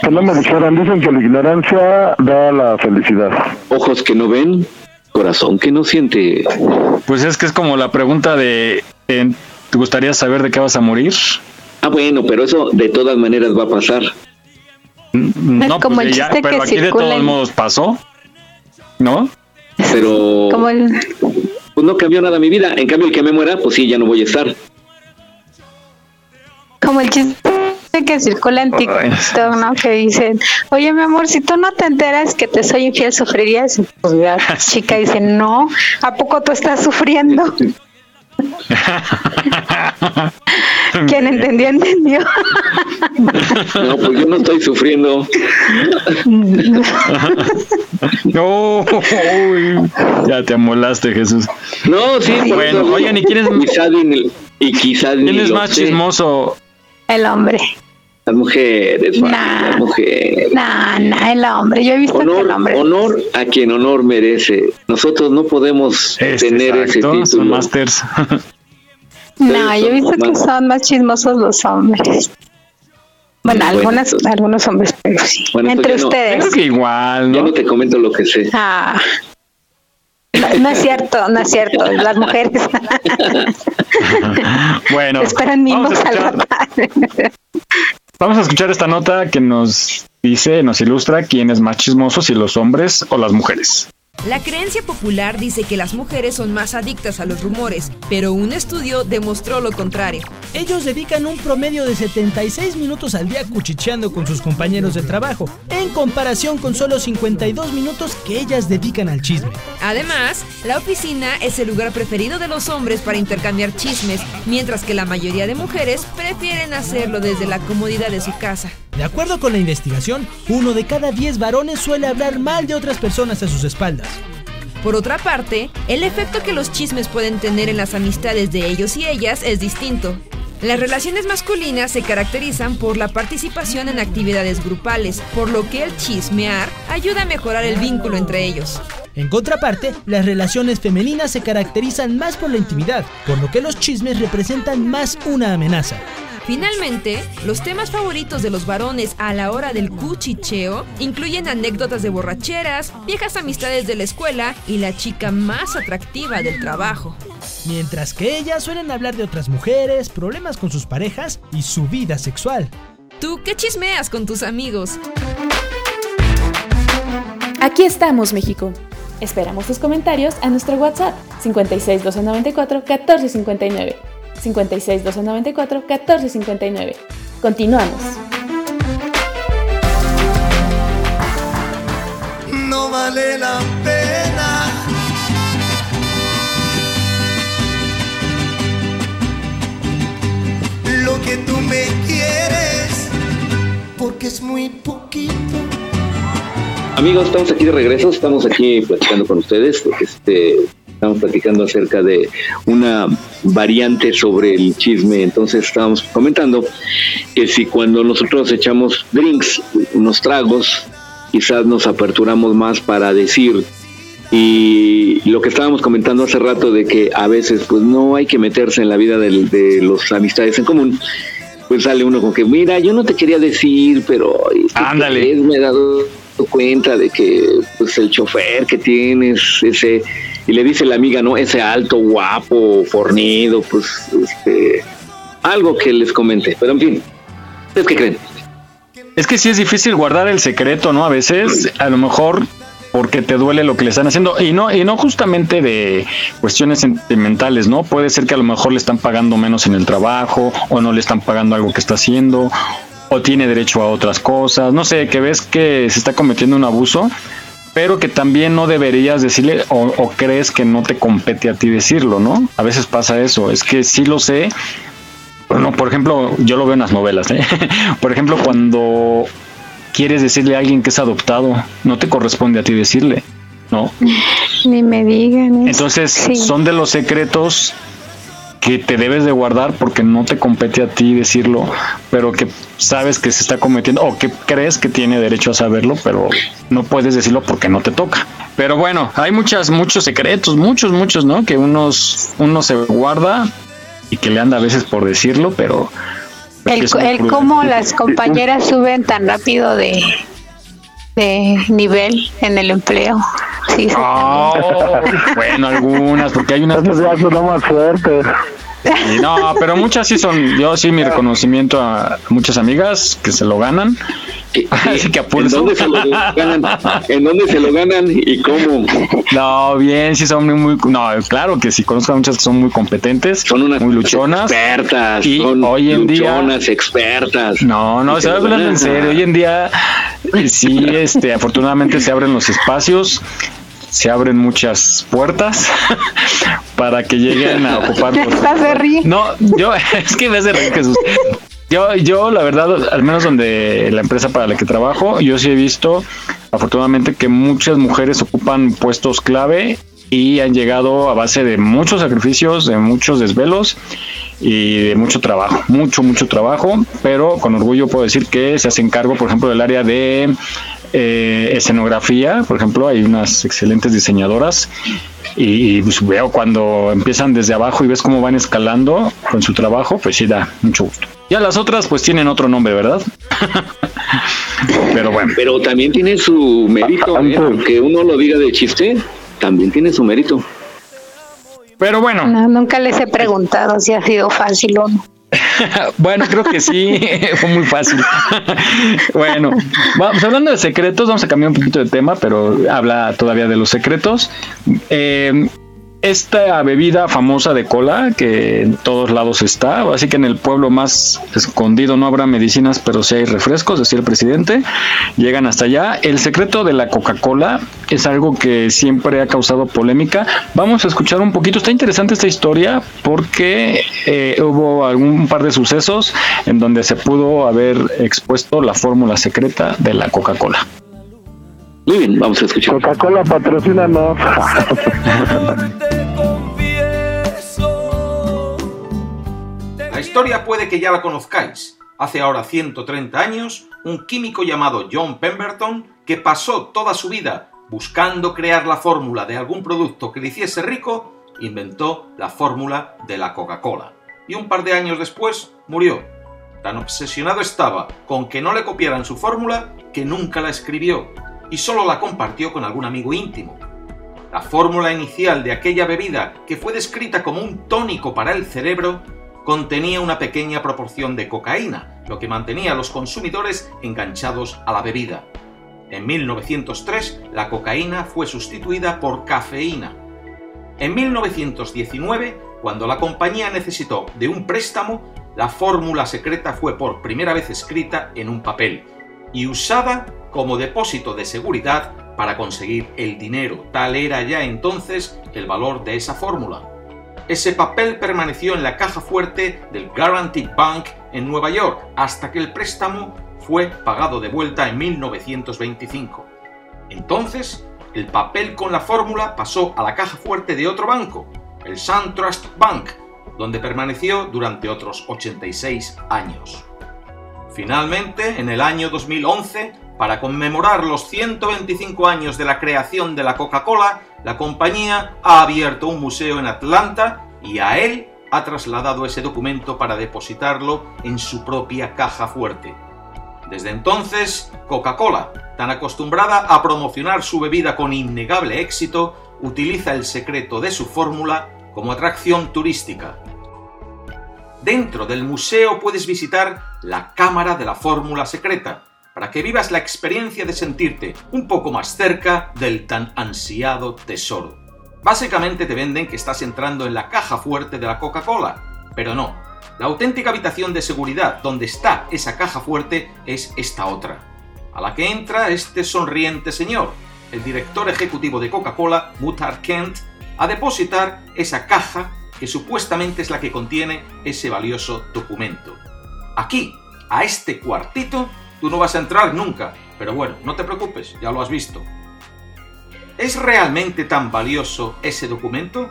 [SPEAKER 4] Que no me dijeran. Dicen que la ignorancia da la felicidad.
[SPEAKER 1] Ojos que no ven, corazón que no siente.
[SPEAKER 2] Pues es que es como la pregunta de, eh, ¿te gustaría saber de qué vas a morir?
[SPEAKER 1] Ah, bueno, pero eso de todas maneras va a pasar.
[SPEAKER 2] No,
[SPEAKER 5] como
[SPEAKER 2] pues
[SPEAKER 5] el
[SPEAKER 2] ya,
[SPEAKER 5] chiste
[SPEAKER 2] pero
[SPEAKER 5] que
[SPEAKER 2] aquí de
[SPEAKER 5] circula
[SPEAKER 2] todos modos pasó, ¿no?
[SPEAKER 1] Pero
[SPEAKER 5] Como el,
[SPEAKER 1] pues no cambió nada mi vida. En cambio, el que me muera, pues sí, ya no voy a estar.
[SPEAKER 5] Como el chiste que circula en TikTok, ¿no? Que dicen, oye, mi amor, si tú no te enteras que te soy infiel, ¿sufrirías? Pues la chica dice, no, ¿a poco tú estás sufriendo? Quien entendió, entendió.
[SPEAKER 1] No, pues yo no estoy sufriendo.
[SPEAKER 2] No, uy, ya te amolaste, Jesús.
[SPEAKER 1] No, sí,
[SPEAKER 2] Bueno, oigan, ¿y quién es,
[SPEAKER 1] quizá ni- y quizás ni
[SPEAKER 2] quién es más
[SPEAKER 1] sé.
[SPEAKER 2] chismoso?
[SPEAKER 5] El hombre.
[SPEAKER 1] Las mujeres, Fanny, las mujeres.
[SPEAKER 5] No, no, el hombre. Yo he visto que el
[SPEAKER 1] Honor,
[SPEAKER 5] hombre.
[SPEAKER 1] honor a quien honor merece. Nosotros no podemos tener ese
[SPEAKER 2] Exacto, son
[SPEAKER 1] título.
[SPEAKER 2] masters.
[SPEAKER 5] No, yo he visto que son más chismosos los hombres. Bueno,
[SPEAKER 1] Bueno,
[SPEAKER 5] algunas, algunos hombres, pero sí.
[SPEAKER 1] Bueno,
[SPEAKER 5] Entre
[SPEAKER 1] ya no-
[SPEAKER 5] ustedes.
[SPEAKER 2] Creo que igual,
[SPEAKER 1] Ya
[SPEAKER 2] ¿no?
[SPEAKER 1] no te comento lo que sé.
[SPEAKER 5] Ah. No, no es cierto, no es cierto. Las mujeres
[SPEAKER 2] Bueno,
[SPEAKER 5] esperan mimos
[SPEAKER 2] vamos a escuchar-. Vamos a escuchar esta nota que nos dice, nos ilustra quién es más chismoso, si los hombres o las mujeres.
[SPEAKER 12] La creencia popular dice que las mujeres son más adictas a los rumores, pero un estudio demostró lo contrario.
[SPEAKER 13] Ellos dedican un promedio de 76 minutos al día cuchicheando con sus compañeros de trabajo, en comparación con solo 52 minutos que ellas dedican al chisme.
[SPEAKER 12] Además, la oficina es el lugar preferido de los hombres para intercambiar chismes, mientras que la mayoría de mujeres prefieren hacerlo desde la comodidad de su casa.
[SPEAKER 13] De acuerdo con la investigación, uno de cada 10 varones suele hablar mal de otras personas a sus espaldas.
[SPEAKER 12] Por otra parte, el efecto que los chismes pueden tener en las amistades de ellos y ellas es distinto. Las relaciones masculinas se caracterizan por la participación en actividades grupales, por lo que el chismear ayuda a mejorar el vínculo entre ellos.
[SPEAKER 13] En contraparte, las relaciones femeninas se caracterizan más por la intimidad, por lo que los chismes representan más una amenaza.
[SPEAKER 12] Finalmente, los temas favoritos de los varones a la hora del cuchicheo incluyen anécdotas de borracheras, viejas amistades de la escuela y la chica más atractiva del trabajo.
[SPEAKER 13] Mientras que ellas suelen hablar de otras mujeres, problemas con sus parejas y su vida sexual.
[SPEAKER 12] ¿Tú qué chismeas con tus amigos?
[SPEAKER 8] Aquí estamos, México. Esperamos tus comentarios a nuestro WhatsApp 56 294 1459. 56 294 1459. Continuamos.
[SPEAKER 9] No vale la que tú me quieres, porque es muy poquito.
[SPEAKER 1] Amigos, estamos aquí de regreso, estamos aquí platicando con ustedes. Este, estamos platicando acerca de una variante sobre el chisme. Entonces estábamos comentando que si cuando nosotros echamos drinks, unos tragos, quizás nos aperturamos más para decir y lo que estábamos comentando hace rato de que a veces pues no hay que meterse en la vida del- de, los amistades en común pues sale uno con que mira yo no te quería decir pero ándale me he dado cuenta de que pues el chofer que tienes ese y le dice la amiga no ese alto guapo fornido pues este algo que les comente pero en fin ¿ustedes qué creen?
[SPEAKER 2] Es que sí es difícil guardar el secreto, ¿no? A veces, a lo mejor porque te duele lo que le están haciendo y no y no justamente de cuestiones sentimentales, ¿no? Puede ser que a lo mejor le están pagando menos en el trabajo o no le están pagando algo que está haciendo o tiene derecho a otras cosas, no sé, que ves que se está cometiendo un abuso, pero que también no deberías decirle o, o crees que no te compete a ti decirlo, ¿no? A veces pasa eso, es que sí lo sé, bueno, por ejemplo, yo lo veo en las novelas, ¿eh? Por ejemplo, cuando quieres decirle a alguien que es adoptado, no te corresponde a ti decirle, ¿no?
[SPEAKER 5] Ni me digan. eso.
[SPEAKER 2] Entonces,
[SPEAKER 5] Sí.
[SPEAKER 2] son de los secretos que te debes de guardar porque no te compete a ti decirlo, pero que sabes que se está cometiendo o que crees que tiene derecho a saberlo, pero no puedes decirlo porque no te toca. Pero bueno, hay muchas, muchos secretos, muchos, muchos, ¿no? Que unos, uno se guarda y que le anda a veces por decirlo, pero...
[SPEAKER 5] El, el cómo las compañeras suben tan rápido de, de nivel en el empleo. Sí, sí.
[SPEAKER 2] Oh, bueno, algunas, porque hay unas que
[SPEAKER 4] ya son más fuertes.
[SPEAKER 2] Sí, no, pero muchas sí son, yo sí mi reconocimiento a muchas amigas que se lo ganan. Así que a
[SPEAKER 1] ¿En dónde se lo ganan? ¿En dónde se lo ganan y cómo?
[SPEAKER 2] No, bien, sí son muy, no, claro que sí, conozco a muchas que son muy competentes,
[SPEAKER 1] Son unas
[SPEAKER 2] muy luchonas.
[SPEAKER 1] expertas,
[SPEAKER 2] y
[SPEAKER 1] son
[SPEAKER 2] hoy en día
[SPEAKER 1] luchonas, expertas.
[SPEAKER 2] No, no,
[SPEAKER 1] Y se
[SPEAKER 2] estoy
[SPEAKER 1] lo
[SPEAKER 2] hablando en serio. Hoy en día, sí, este, afortunadamente se abren los espacios, se abren muchas puertas para que lleguen a ocupar.
[SPEAKER 5] Estás de rir.
[SPEAKER 2] No, yo, es que me hace reír Jesús. Yo, yo, la verdad, al menos donde la empresa para la que trabajo, yo sí he visto, afortunadamente, que muchas mujeres ocupan puestos clave y han llegado a base de muchos sacrificios, de muchos desvelos y de mucho trabajo, mucho, mucho trabajo, pero con orgullo puedo decir que se hacen cargo, por ejemplo, del área de eh, escenografía, por ejemplo, hay unas excelentes diseñadoras y, pues, veo cuando empiezan desde abajo y ves cómo van escalando con su trabajo, pues sí da mucho gusto. Ya las otras pues tienen otro nombre, ¿verdad? Pero bueno.
[SPEAKER 1] Pero también tiene su mérito, ¿eh? aunque uno lo diga de chiste, también tiene su mérito.
[SPEAKER 2] Pero bueno.
[SPEAKER 5] No, nunca les he preguntado si ha sido fácil o no.
[SPEAKER 2] bueno, creo que sí, fue muy fácil. bueno, vamos hablando de secretos, vamos a cambiar un poquito de tema, pero habla todavía de los secretos. Eh, esta bebida famosa de cola que en todos lados está, así que en el pueblo más escondido no habrá medicinas, pero sí hay refrescos, decía el presidente, llegan hasta allá. El secreto de la Coca-Cola es algo que siempre ha causado polémica. Vamos a escuchar un poquito, está interesante esta historia porque eh, hubo algún par de sucesos en donde se pudo haber expuesto la fórmula secreta de la Coca-Cola.
[SPEAKER 1] Muy bien, vamos a escuchar.
[SPEAKER 4] Coca-Cola patrocina no.
[SPEAKER 14] La historia puede que ya la conozcáis. Hace ahora 130 años, un químico llamado John Pemberton, que pasó toda su vida buscando crear la fórmula de algún producto que le hiciese rico, inventó la fórmula de la Coca-Cola. Y un par de años después murió. Tan obsesionado estaba con que no le copiaran su fórmula que nunca la escribió y solo la compartió con algún amigo íntimo. La fórmula inicial de aquella bebida, que fue descrita como un tónico para el cerebro, contenía una pequeña proporción de cocaína, lo que mantenía a los consumidores enganchados a la bebida. En 1903, la cocaína fue sustituida por cafeína. En 1919, cuando la compañía necesitó de un préstamo, la fórmula secreta fue por primera vez escrita en un papel y usada como depósito de seguridad para conseguir el dinero. Tal era ya entonces el valor de esa fórmula. Ese papel permaneció en la caja fuerte del Guaranty Bank en Nueva York hasta que el préstamo fue pagado de vuelta en 1925. Entonces, el papel con la fórmula pasó a la caja fuerte de otro banco, el SunTrust Bank, donde permaneció durante otros 86 años. Finalmente, en el año 2011, para conmemorar los 125 años de la creación de la Coca-Cola, la compañía ha abierto un museo en Atlanta y a él ha trasladado ese documento para depositarlo en su propia caja fuerte. Desde entonces, Coca-Cola, tan acostumbrada a promocionar su bebida con innegable éxito, utiliza el secreto de su fórmula como atracción turística. Dentro del museo puedes visitar la Cámara de la Fórmula Secreta, para que vivas la experiencia de sentirte un poco más cerca del tan ansiado tesoro. Básicamente te venden que estás entrando en la caja fuerte de la Coca-Cola, pero no. La auténtica habitación de seguridad donde está esa caja fuerte es esta otra, a la que entra este sonriente señor, el director ejecutivo de Coca-Cola, Mutar Kent, a depositar esa caja que supuestamente es la que contiene ese valioso documento. Aquí, a este cuartito, tú no vas a entrar nunca. Pero bueno, no te preocupes, ya lo has visto. ¿Es realmente tan valioso ese documento?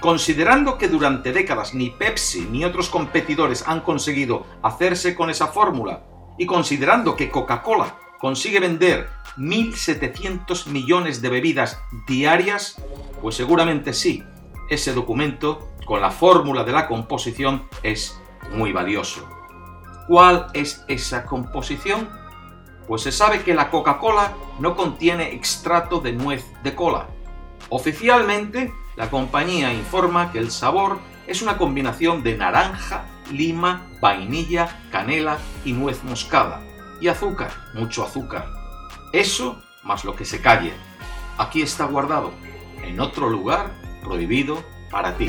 [SPEAKER 14] Considerando que durante décadas ni Pepsi ni otros competidores han conseguido hacerse con esa fórmula, y considerando que Coca-Cola consigue vender 1.700 millones de bebidas diarias, pues seguramente sí, ese documento con la fórmula de la composición es muy valioso. ¿Cuál es esa composición? Pues se sabe que la Coca-Cola no contiene extrato de nuez de cola. Oficialmente, la compañía informa que el sabor es una combinación de naranja, lima, vainilla, canela y nuez moscada. Y azúcar, mucho azúcar. Eso más lo que se calle. Aquí está guardado, en otro lugar prohibido para ti.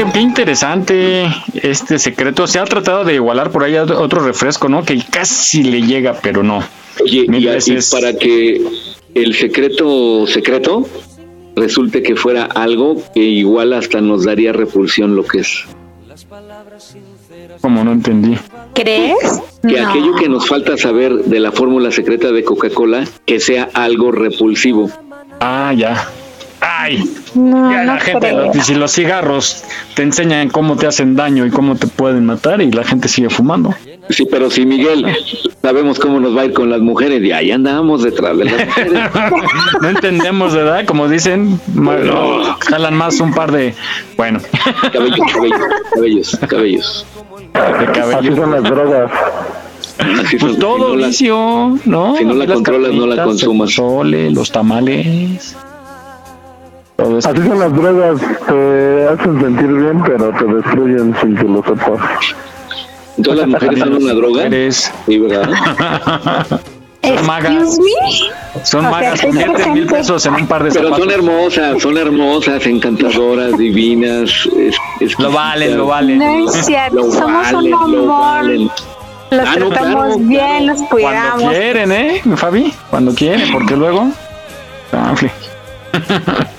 [SPEAKER 2] Oye, qué interesante este secreto. Se ha tratado de igualar por ahí a otro refresco, ¿no? Que casi le llega, pero no.
[SPEAKER 1] Oye, y para que el secreto secreto resulte que fuera algo que igual hasta nos daría repulsión lo que es.
[SPEAKER 2] Como no entendí.
[SPEAKER 5] ¿Crees?
[SPEAKER 1] Que
[SPEAKER 5] No.
[SPEAKER 1] aquello que nos falta saber de la fórmula secreta de Coca-Cola, que sea algo repulsivo.
[SPEAKER 2] Ah, ya. Ay,
[SPEAKER 5] No,
[SPEAKER 2] ya
[SPEAKER 5] no
[SPEAKER 2] la gente,
[SPEAKER 5] creo.
[SPEAKER 2] si los cigarros te enseñan cómo te hacen daño y cómo te pueden matar y la gente sigue fumando.
[SPEAKER 1] Sí, pero si Miguel, sabemos cómo nos va a ir con las mujeres y ahí andamos detrás de las mujeres.
[SPEAKER 2] no entendemos, ¿verdad? Como dicen, ma- jalan más un par de, bueno,
[SPEAKER 1] Cabellos, cabellos, cabellos, cabellos.
[SPEAKER 4] Así son las drogas.
[SPEAKER 1] Así
[SPEAKER 2] Pues
[SPEAKER 1] son,
[SPEAKER 2] todo
[SPEAKER 1] si no la-
[SPEAKER 2] vicio, ¿no?
[SPEAKER 1] si no la
[SPEAKER 2] Las
[SPEAKER 1] controlas, no la consumas.
[SPEAKER 2] Los tamales.
[SPEAKER 4] Así son las drogas. Te hacen sentir bien, pero te destruyen sin que lo sepas.
[SPEAKER 1] Todas las mujeres son una droga.
[SPEAKER 2] Mujeres.
[SPEAKER 1] Sí, ¿verdad?
[SPEAKER 2] Son magas.
[SPEAKER 5] Me.
[SPEAKER 2] Son
[SPEAKER 5] O sea,
[SPEAKER 2] magas, invierten mil pesos en un par de
[SPEAKER 1] Pero son hermosas, son hermosas, encantadoras, divinas. Es,
[SPEAKER 2] Lo valen, lo valen.
[SPEAKER 5] No es cierto,
[SPEAKER 1] Lo
[SPEAKER 5] somos
[SPEAKER 1] valen,
[SPEAKER 5] un amor. Los
[SPEAKER 1] Ah, no,
[SPEAKER 5] tratamos
[SPEAKER 1] claro,
[SPEAKER 5] bien, los
[SPEAKER 2] Cuando
[SPEAKER 5] cuidamos.
[SPEAKER 2] quieren, ¿eh, Fabi? Cuando quieren, porque luego...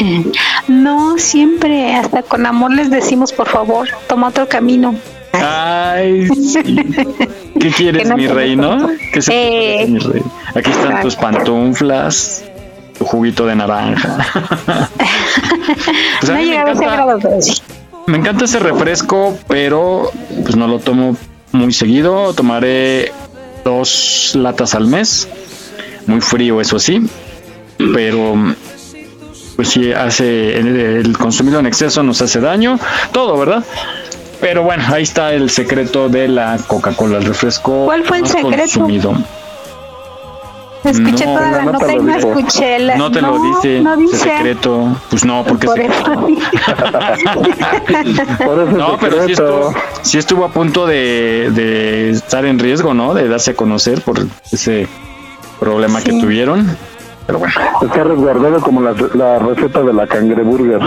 [SPEAKER 5] No, siempre, hasta con amor les decimos, por favor, toma otro camino.
[SPEAKER 2] Ay, sí. ¿Qué quieres,
[SPEAKER 5] Que no
[SPEAKER 2] mi rey, no? ¿Qué se
[SPEAKER 5] Eh.
[SPEAKER 2] mi rey? Aquí están tus pantuflas, tu juguito de naranja. Pues
[SPEAKER 5] no a ese.
[SPEAKER 2] Me encanta ese refresco, pero pues no lo tomo muy seguido. Tomaré dos latas al mes. Muy frío, eso sí. Pero pues sí hace el, el consumido en exceso nos hace daño. Todo, ¿verdad? Pero bueno, ahí está el secreto de la Coca-Cola, el refresco
[SPEAKER 5] ¿Cuál fue el
[SPEAKER 2] más
[SPEAKER 5] secreto?
[SPEAKER 2] consumido.
[SPEAKER 5] Escuché
[SPEAKER 2] No,
[SPEAKER 5] toda
[SPEAKER 4] la nota
[SPEAKER 5] y no escuché la.
[SPEAKER 2] No te lo dice,
[SPEAKER 5] No dice.
[SPEAKER 2] secreto. Pues no, porque
[SPEAKER 5] Por
[SPEAKER 2] se-
[SPEAKER 5] eso.
[SPEAKER 4] Por eso
[SPEAKER 2] No, pero sí estuvo, sí estuvo a punto de, de estar en riesgo, ¿no? De darse a conocer por ese problema que tuvieron. Pero bueno.
[SPEAKER 4] Está resguardado como la, la receta de la cangreburger.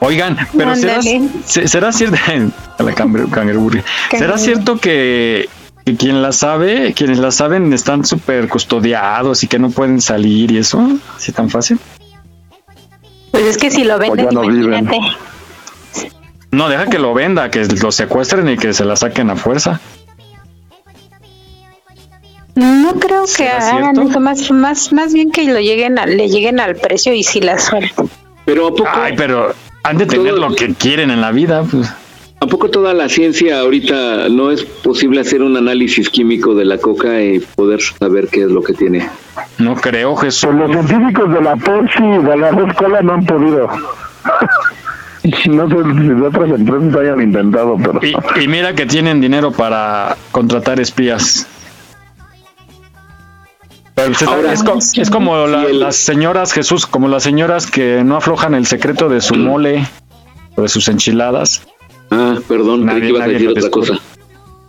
[SPEAKER 2] Oigan, pero será, será cierto, la cangre- cangreburger. ¿será cierto que, que quien la sabe, quienes la saben están súper custodiados y que no pueden salir y eso? ¿Así tan fácil?
[SPEAKER 5] Pues es que si lo venden,
[SPEAKER 4] ya no viven.
[SPEAKER 5] imagínate.
[SPEAKER 2] No, deja que lo venda, que lo secuestren y que se la saquen a fuerza.
[SPEAKER 5] No creo que
[SPEAKER 2] ¿Será
[SPEAKER 5] hagan
[SPEAKER 2] cierto?
[SPEAKER 5] eso, más, más, más bien que lo lleguen a, le lleguen al precio y si la suelten.
[SPEAKER 1] Pero ¿a poco,
[SPEAKER 2] Ay, pero han de tener
[SPEAKER 1] Todo-
[SPEAKER 2] lo que quieren en la vida. Pues.
[SPEAKER 1] ¿a poco toda la ciencia ahorita no es posible hacer un análisis químico de la coca y poder saber qué es lo que tiene?
[SPEAKER 2] No creo, Jesús.
[SPEAKER 4] Pues los científicos de la Pepsi y de la Red Cola no han podido. No sé si de otras empresas hayan intentado, pero
[SPEAKER 2] Y, y mira que tienen dinero para contratar espías. Pero se-
[SPEAKER 1] Ahora-
[SPEAKER 2] es, co- es como la-
[SPEAKER 1] Sí, el-
[SPEAKER 2] las señoras, Jesús, como las señoras que no aflojan el secreto de su mole o de sus enchiladas.
[SPEAKER 1] Ah, perdón, creí
[SPEAKER 2] Nadie-
[SPEAKER 1] que ibas a decir otra
[SPEAKER 2] descubre.
[SPEAKER 1] cosa.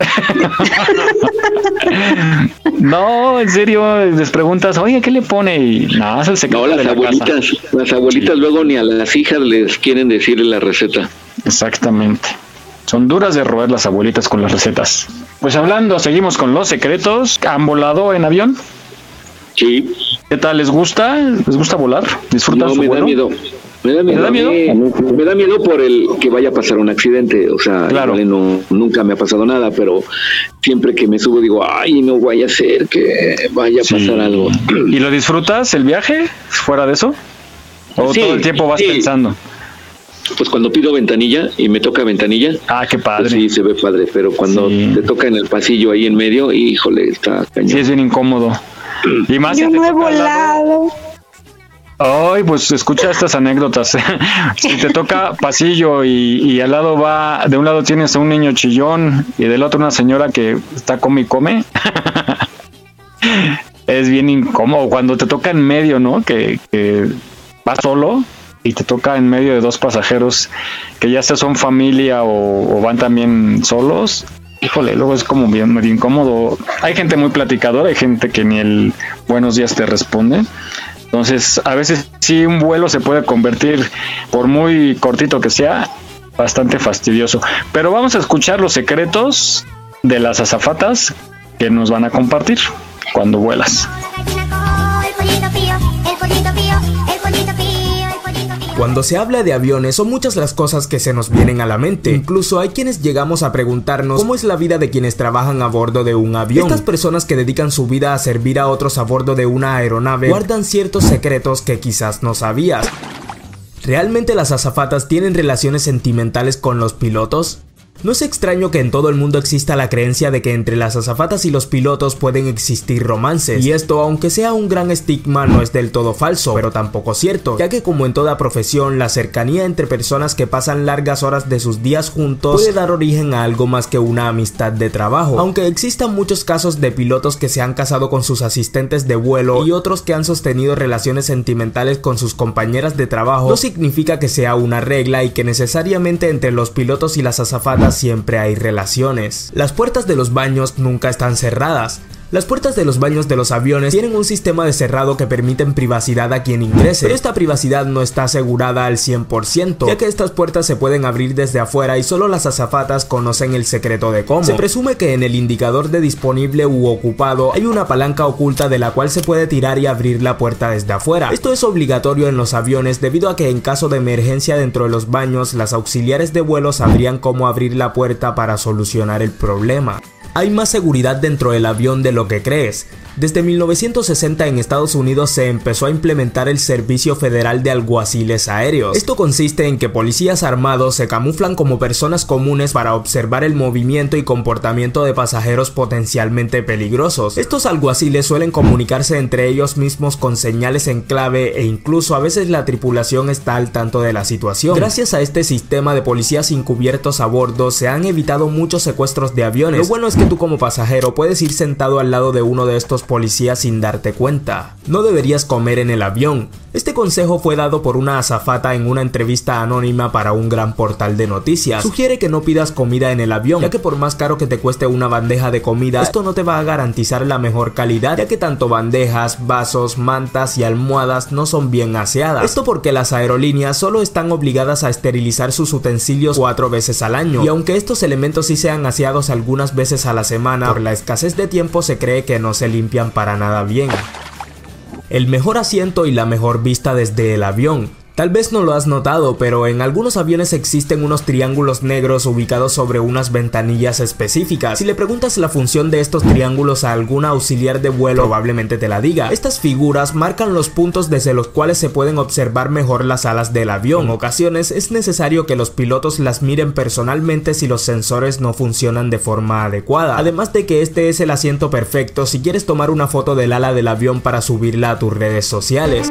[SPEAKER 2] No, en serio, les preguntas, oye, ¿qué le pone? Y nada, es el secreto
[SPEAKER 1] No,
[SPEAKER 2] de
[SPEAKER 1] las
[SPEAKER 2] la casa.
[SPEAKER 1] abuelitas, las abuelitas luego ni a las hijas les quieren decir la receta.
[SPEAKER 2] Exactamente. Son duras de roer las abuelitas con las recetas. Pues hablando, seguimos con los secretos. ¿Han volado en avión?
[SPEAKER 1] Sí,
[SPEAKER 2] ¿Qué tal? ¿Les gusta? ¿Les gusta volar? ¿Disfrutan
[SPEAKER 1] no
[SPEAKER 2] su
[SPEAKER 1] me da miedo. Me da miedo. Me da miedo por el que vaya a pasar un accidente. O sea,
[SPEAKER 2] Claro.
[SPEAKER 1] no, nunca me ha pasado nada, pero siempre que me subo digo, ay, no vaya a ser que vaya a
[SPEAKER 2] Sí.
[SPEAKER 1] pasar algo.
[SPEAKER 2] ¿Y lo disfrutas el viaje fuera de eso? ¿O
[SPEAKER 1] Sí,
[SPEAKER 2] todo el tiempo vas
[SPEAKER 1] sí.
[SPEAKER 2] pensando?
[SPEAKER 1] Pues cuando pido ventanilla y me toca ventanilla,
[SPEAKER 2] Ah, qué
[SPEAKER 1] pues
[SPEAKER 2] padre.
[SPEAKER 1] sí se ve padre, pero cuando
[SPEAKER 2] Sí.
[SPEAKER 1] te toca en el pasillo ahí en medio, híjole, está cañón.
[SPEAKER 2] Sí, es bien incómodo. Y más si
[SPEAKER 5] Yo
[SPEAKER 2] te
[SPEAKER 5] no he volado.
[SPEAKER 2] Ay, pues escucha estas anécdotas. si te toca pasillo y, y al lado va, de un lado tienes a un niño chillón y del otro una señora que está come y come. es bien incómodo cuando te toca en medio, ¿no? Que, que vas solo y te toca en medio de dos pasajeros que ya sea son familia o, o van también solos. Híjole, luego es como bien medio incómodo. Hay gente muy platicadora, hay gente que ni el buenos días te responde. Entonces, a veces sí un vuelo se puede convertir, por muy cortito que sea, bastante fastidioso. Pero vamos a escuchar los secretos de las azafatas que nos van a compartir cuando vuelas.
[SPEAKER 15] Cuando se habla de aviones son muchas las cosas que se nos vienen a la mente. Incluso hay quienes llegamos a preguntarnos cómo es la vida de quienes trabajan a bordo de un avión. Estas personas que dedican su vida a servir a otros a bordo de una aeronave guardan ciertos secretos que quizás no sabías. ¿Realmente las azafatas tienen relaciones sentimentales con los pilotos? No es extraño que en todo el mundo exista la creencia de que entre las azafatas y los pilotos pueden existir romances, y esto aunque sea un gran estigma no es del todo falso, pero tampoco cierto, ya que como en toda profesión, la cercanía entre personas que pasan largas horas de sus días juntos puede dar origen a algo más que una amistad de trabajo, aunque existan muchos casos de pilotos que se han casado con sus asistentes de vuelo y otros que han sostenido relaciones sentimentales con sus compañeras de trabajo, no significa que sea una regla y que necesariamente entre los pilotos y las azafatas siempre hay relaciones. Las puertas de los baños nunca están cerradas. Las puertas de los baños de los aviones tienen un sistema de cerrado que permiten privacidad a quien ingrese, pero esta privacidad no está asegurada al 100%, ya que estas puertas se pueden abrir desde afuera y solo las azafatas conocen el secreto de cómo. Se presume que en el indicador de disponible u ocupado hay una palanca oculta de la cual se puede tirar y abrir la puerta desde afuera. Esto es obligatorio en los aviones debido a que en caso de emergencia dentro de los baños, las auxiliares de vuelo sabrían cómo abrir la puerta para solucionar el problema. Hay más seguridad dentro del avión de lo que crees. Desde 1960 en Estados Unidos se empezó a implementar el Servicio Federal de Alguaciles Aéreos. Esto consiste en que policías armados se camuflan como personas comunes para observar el movimiento y comportamiento de pasajeros potencialmente peligrosos. Estos alguaciles suelen comunicarse entre ellos mismos con señales en clave e incluso a veces la tripulación está al tanto de la situación. Gracias a este sistema de policías encubiertos a bordo se han evitado muchos secuestros de aviones. Lo bueno tú como pasajero puedes ir sentado al lado de uno de estos policías sin darte cuenta. No deberías comer en el avión. Este consejo fue dado por una azafata en una entrevista anónima para un gran portal de noticias. Sugiere que no pidas comida en el avión, ya que por más caro que te cueste una bandeja de comida, esto no te va a garantizar la mejor calidad, ya que tanto bandejas, vasos, mantas y almohadas no son bien aseadas. Esto porque las aerolíneas solo están obligadas a esterilizar sus utensilios cuatro veces al año, y aunque estos elementos sí sean aseados algunas veces a la semana, por la escasez de tiempo se cree que no se limpian para nada bien. El mejor asiento y la mejor vista desde el avión. Tal vez no lo has notado, pero en algunos aviones existen unos triángulos negros ubicados sobre unas ventanillas específicas. Si le preguntas la función de estos triángulos a algún auxiliar de vuelo, probablemente te la diga. Estas figuras marcan los puntos desde los cuales se pueden observar mejor las alas del avión. En ocasiones es necesario que los pilotos las miren personalmente si los sensores no funcionan de forma adecuada. Además de que este es el asiento perfecto si quieres tomar una foto del ala del avión para subirla a tus redes sociales.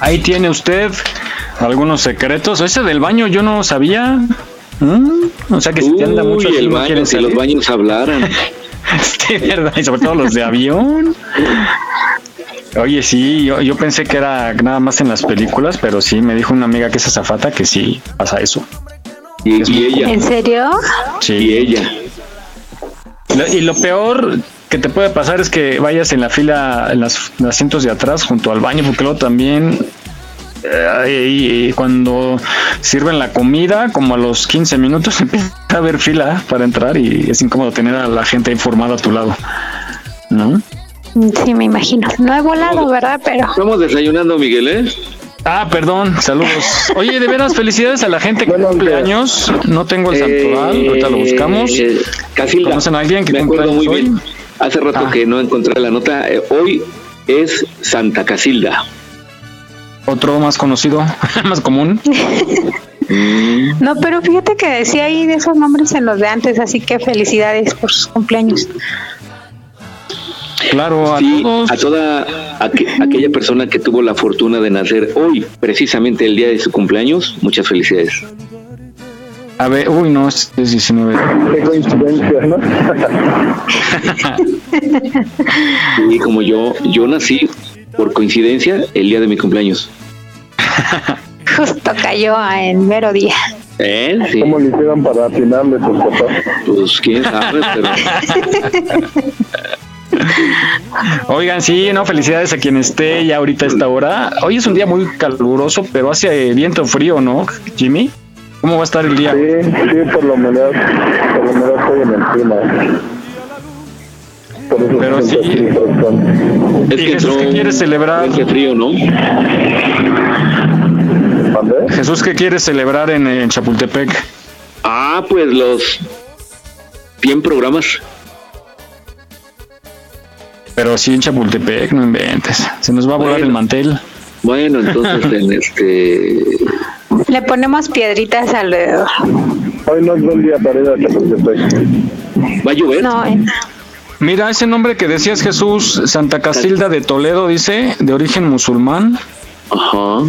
[SPEAKER 2] Ahí tiene usted algunos secretos. Ese del baño yo no sabía. ¿Mm? O sea que si te anda mucho
[SPEAKER 1] Uy, el
[SPEAKER 2] no
[SPEAKER 1] baño,
[SPEAKER 2] quieres
[SPEAKER 1] si los baños hablaran.
[SPEAKER 2] Sí, verdad, y sobre todo los de avión. Oye, sí, yo, yo pensé que era nada más en las películas, pero sí, me dijo una amiga que es azafata que sí pasa eso.
[SPEAKER 1] Y, y ella.
[SPEAKER 5] ¿En serio?
[SPEAKER 2] Sí.
[SPEAKER 1] Y ella.
[SPEAKER 2] Lo- y lo peor que te puede pasar es que vayas en la fila, en las en los asientos de atrás, junto al baño, porque luego también eh, y- y cuando sirven la comida, como a los 15 minutos empieza a haber fila para entrar y es incómodo tener a la gente informada a tu lado. ¿No?
[SPEAKER 5] Sí, me imagino. No he volado, ¿verdad? Pero
[SPEAKER 1] Estamos desayunando, Miguel, ¿eh?
[SPEAKER 2] Ah, perdón, saludos. Oye, de veras, felicidades a la gente que cumple años. No tengo el santoral, ahorita lo buscamos.
[SPEAKER 1] Eh, Casilda,
[SPEAKER 2] ¿Conocen a alguien que
[SPEAKER 1] me
[SPEAKER 2] cumple años
[SPEAKER 1] muy
[SPEAKER 2] hoy?
[SPEAKER 1] bien. Hace rato
[SPEAKER 2] Ah.
[SPEAKER 1] que no encontré la nota. eh, hoy es Santa Casilda.
[SPEAKER 2] Otro más conocido, más común.
[SPEAKER 5] No, pero fíjate que sí hay de esos nombres en los de antes, así que felicidades por sus cumpleaños.
[SPEAKER 2] Claro, a
[SPEAKER 1] Sí, a toda aqu- aquella persona que tuvo la fortuna de nacer hoy, precisamente el día de su cumpleaños, muchas felicidades.
[SPEAKER 2] A ver, uy, no, es, es 19.
[SPEAKER 4] Qué coincidencia, ¿no?
[SPEAKER 1] Y como yo, yo nací por coincidencia el día de mi cumpleaños.
[SPEAKER 5] Justo cayó en mero día.
[SPEAKER 1] ¿Eh? Sí.
[SPEAKER 4] ¿Cómo le hicieron para afinarle tus papás?
[SPEAKER 1] Pues quién sabe, pero
[SPEAKER 2] Oigan, sí, no, felicidades a quien esté ya ahorita a esta hora. Hoy es un día muy caluroso, pero hace viento frío, ¿no, Jimmy? ¿Cómo va a estar el día?
[SPEAKER 4] Sí, sí, por la humedad, por la humedad estoy en el clima. Por eso
[SPEAKER 2] Pero sí.
[SPEAKER 1] es
[SPEAKER 2] ¿Y
[SPEAKER 1] que
[SPEAKER 2] Jesús
[SPEAKER 1] entró
[SPEAKER 2] qué quiere celebrar?
[SPEAKER 1] Frente frío, ¿no?
[SPEAKER 2] Jesús, ¿qué quiere celebrar en, en Chapultepec?
[SPEAKER 1] Ah, pues los 100 programas.
[SPEAKER 2] Pero sí en Chapultepec, no inventes. Se nos va a volar
[SPEAKER 1] Bueno.
[SPEAKER 2] el mantel.
[SPEAKER 1] Bueno, entonces en este
[SPEAKER 5] Le ponemos piedritas alrededor.
[SPEAKER 4] Hoy no es buen día para ir a
[SPEAKER 1] va a llover.
[SPEAKER 5] No, eh,
[SPEAKER 2] Mira, ese nombre que decías Jesús, Santa Casilda de Toledo, dice, de origen musulmán.
[SPEAKER 1] Ajá.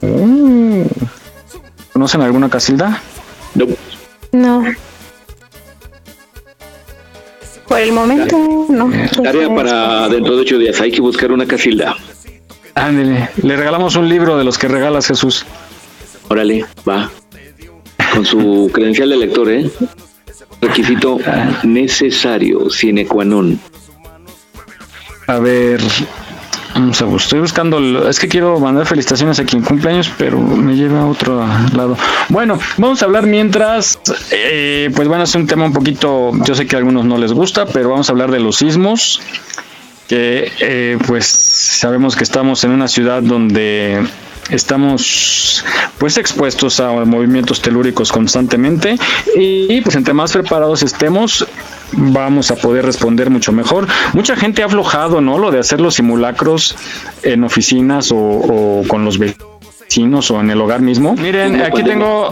[SPEAKER 2] Mm. ¿Conocen alguna Casilda?
[SPEAKER 1] No,
[SPEAKER 5] no. Por el momento, no.
[SPEAKER 1] tarea para dentro de ocho días. Hay que buscar una casilda.
[SPEAKER 2] Ándele, le regalamos un libro de los que regalas Jesús.
[SPEAKER 1] Órale, va. Con su credencial de lector, ¿eh? Requisito necesario, sine qua non.
[SPEAKER 2] A ver, vamos a estoy buscando, el- es que quiero mandar felicitaciones a quien cumpleaños, pero me lleva a otro lado. Bueno, vamos a hablar mientras, eh, pues bueno, es un tema un poquito, yo sé que a algunos no les gusta, pero vamos a hablar de los sismos, que eh, pues sabemos que estamos en una ciudad donde estamos pues expuestos a movimientos telúricos constantemente y pues entre más preparados estemos vamos a poder responder mucho mejor. Mucha gente ha aflojado, ¿no? Lo de hacer los simulacros en oficinas o, o con los vecinos o en el hogar mismo. Miren, aquí tengo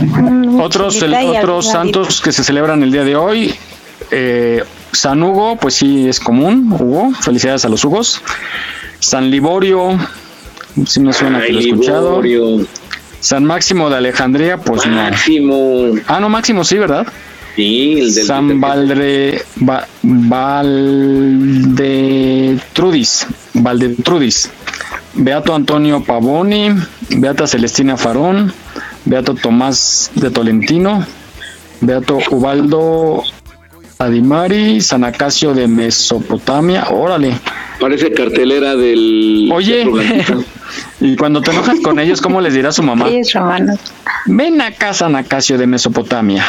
[SPEAKER 2] otros,
[SPEAKER 5] y
[SPEAKER 2] otros
[SPEAKER 5] aguadito.
[SPEAKER 2] santos que se celebran el día de hoy. Eh, San Hugo, pues sí es común, Hugo. Felicidades a los Hugos. San Liborio, sí me suena que lo he escuchado.
[SPEAKER 1] Liborio.
[SPEAKER 2] San Máximo de Alejandría, pues no.
[SPEAKER 1] Máximo.
[SPEAKER 2] Ah, no, Máximo sí, ¿verdad?
[SPEAKER 1] Sí, el del
[SPEAKER 2] San Valdre, Va- Valdetrudis, Valdetrudis, Beato Antonio Pavoni, Beata Celestina Farón, Beato Tomás de Tolentino, Beato Ubaldo Adimari, San Acacio de Mesopotamia, órale.
[SPEAKER 1] Parece cartelera del.
[SPEAKER 2] Oye, y cuando te enojas con ellos, ¿cómo les dirá su mamá?
[SPEAKER 5] Ellos romanos.
[SPEAKER 2] Ven acá, San Acacio de Mesopotamia.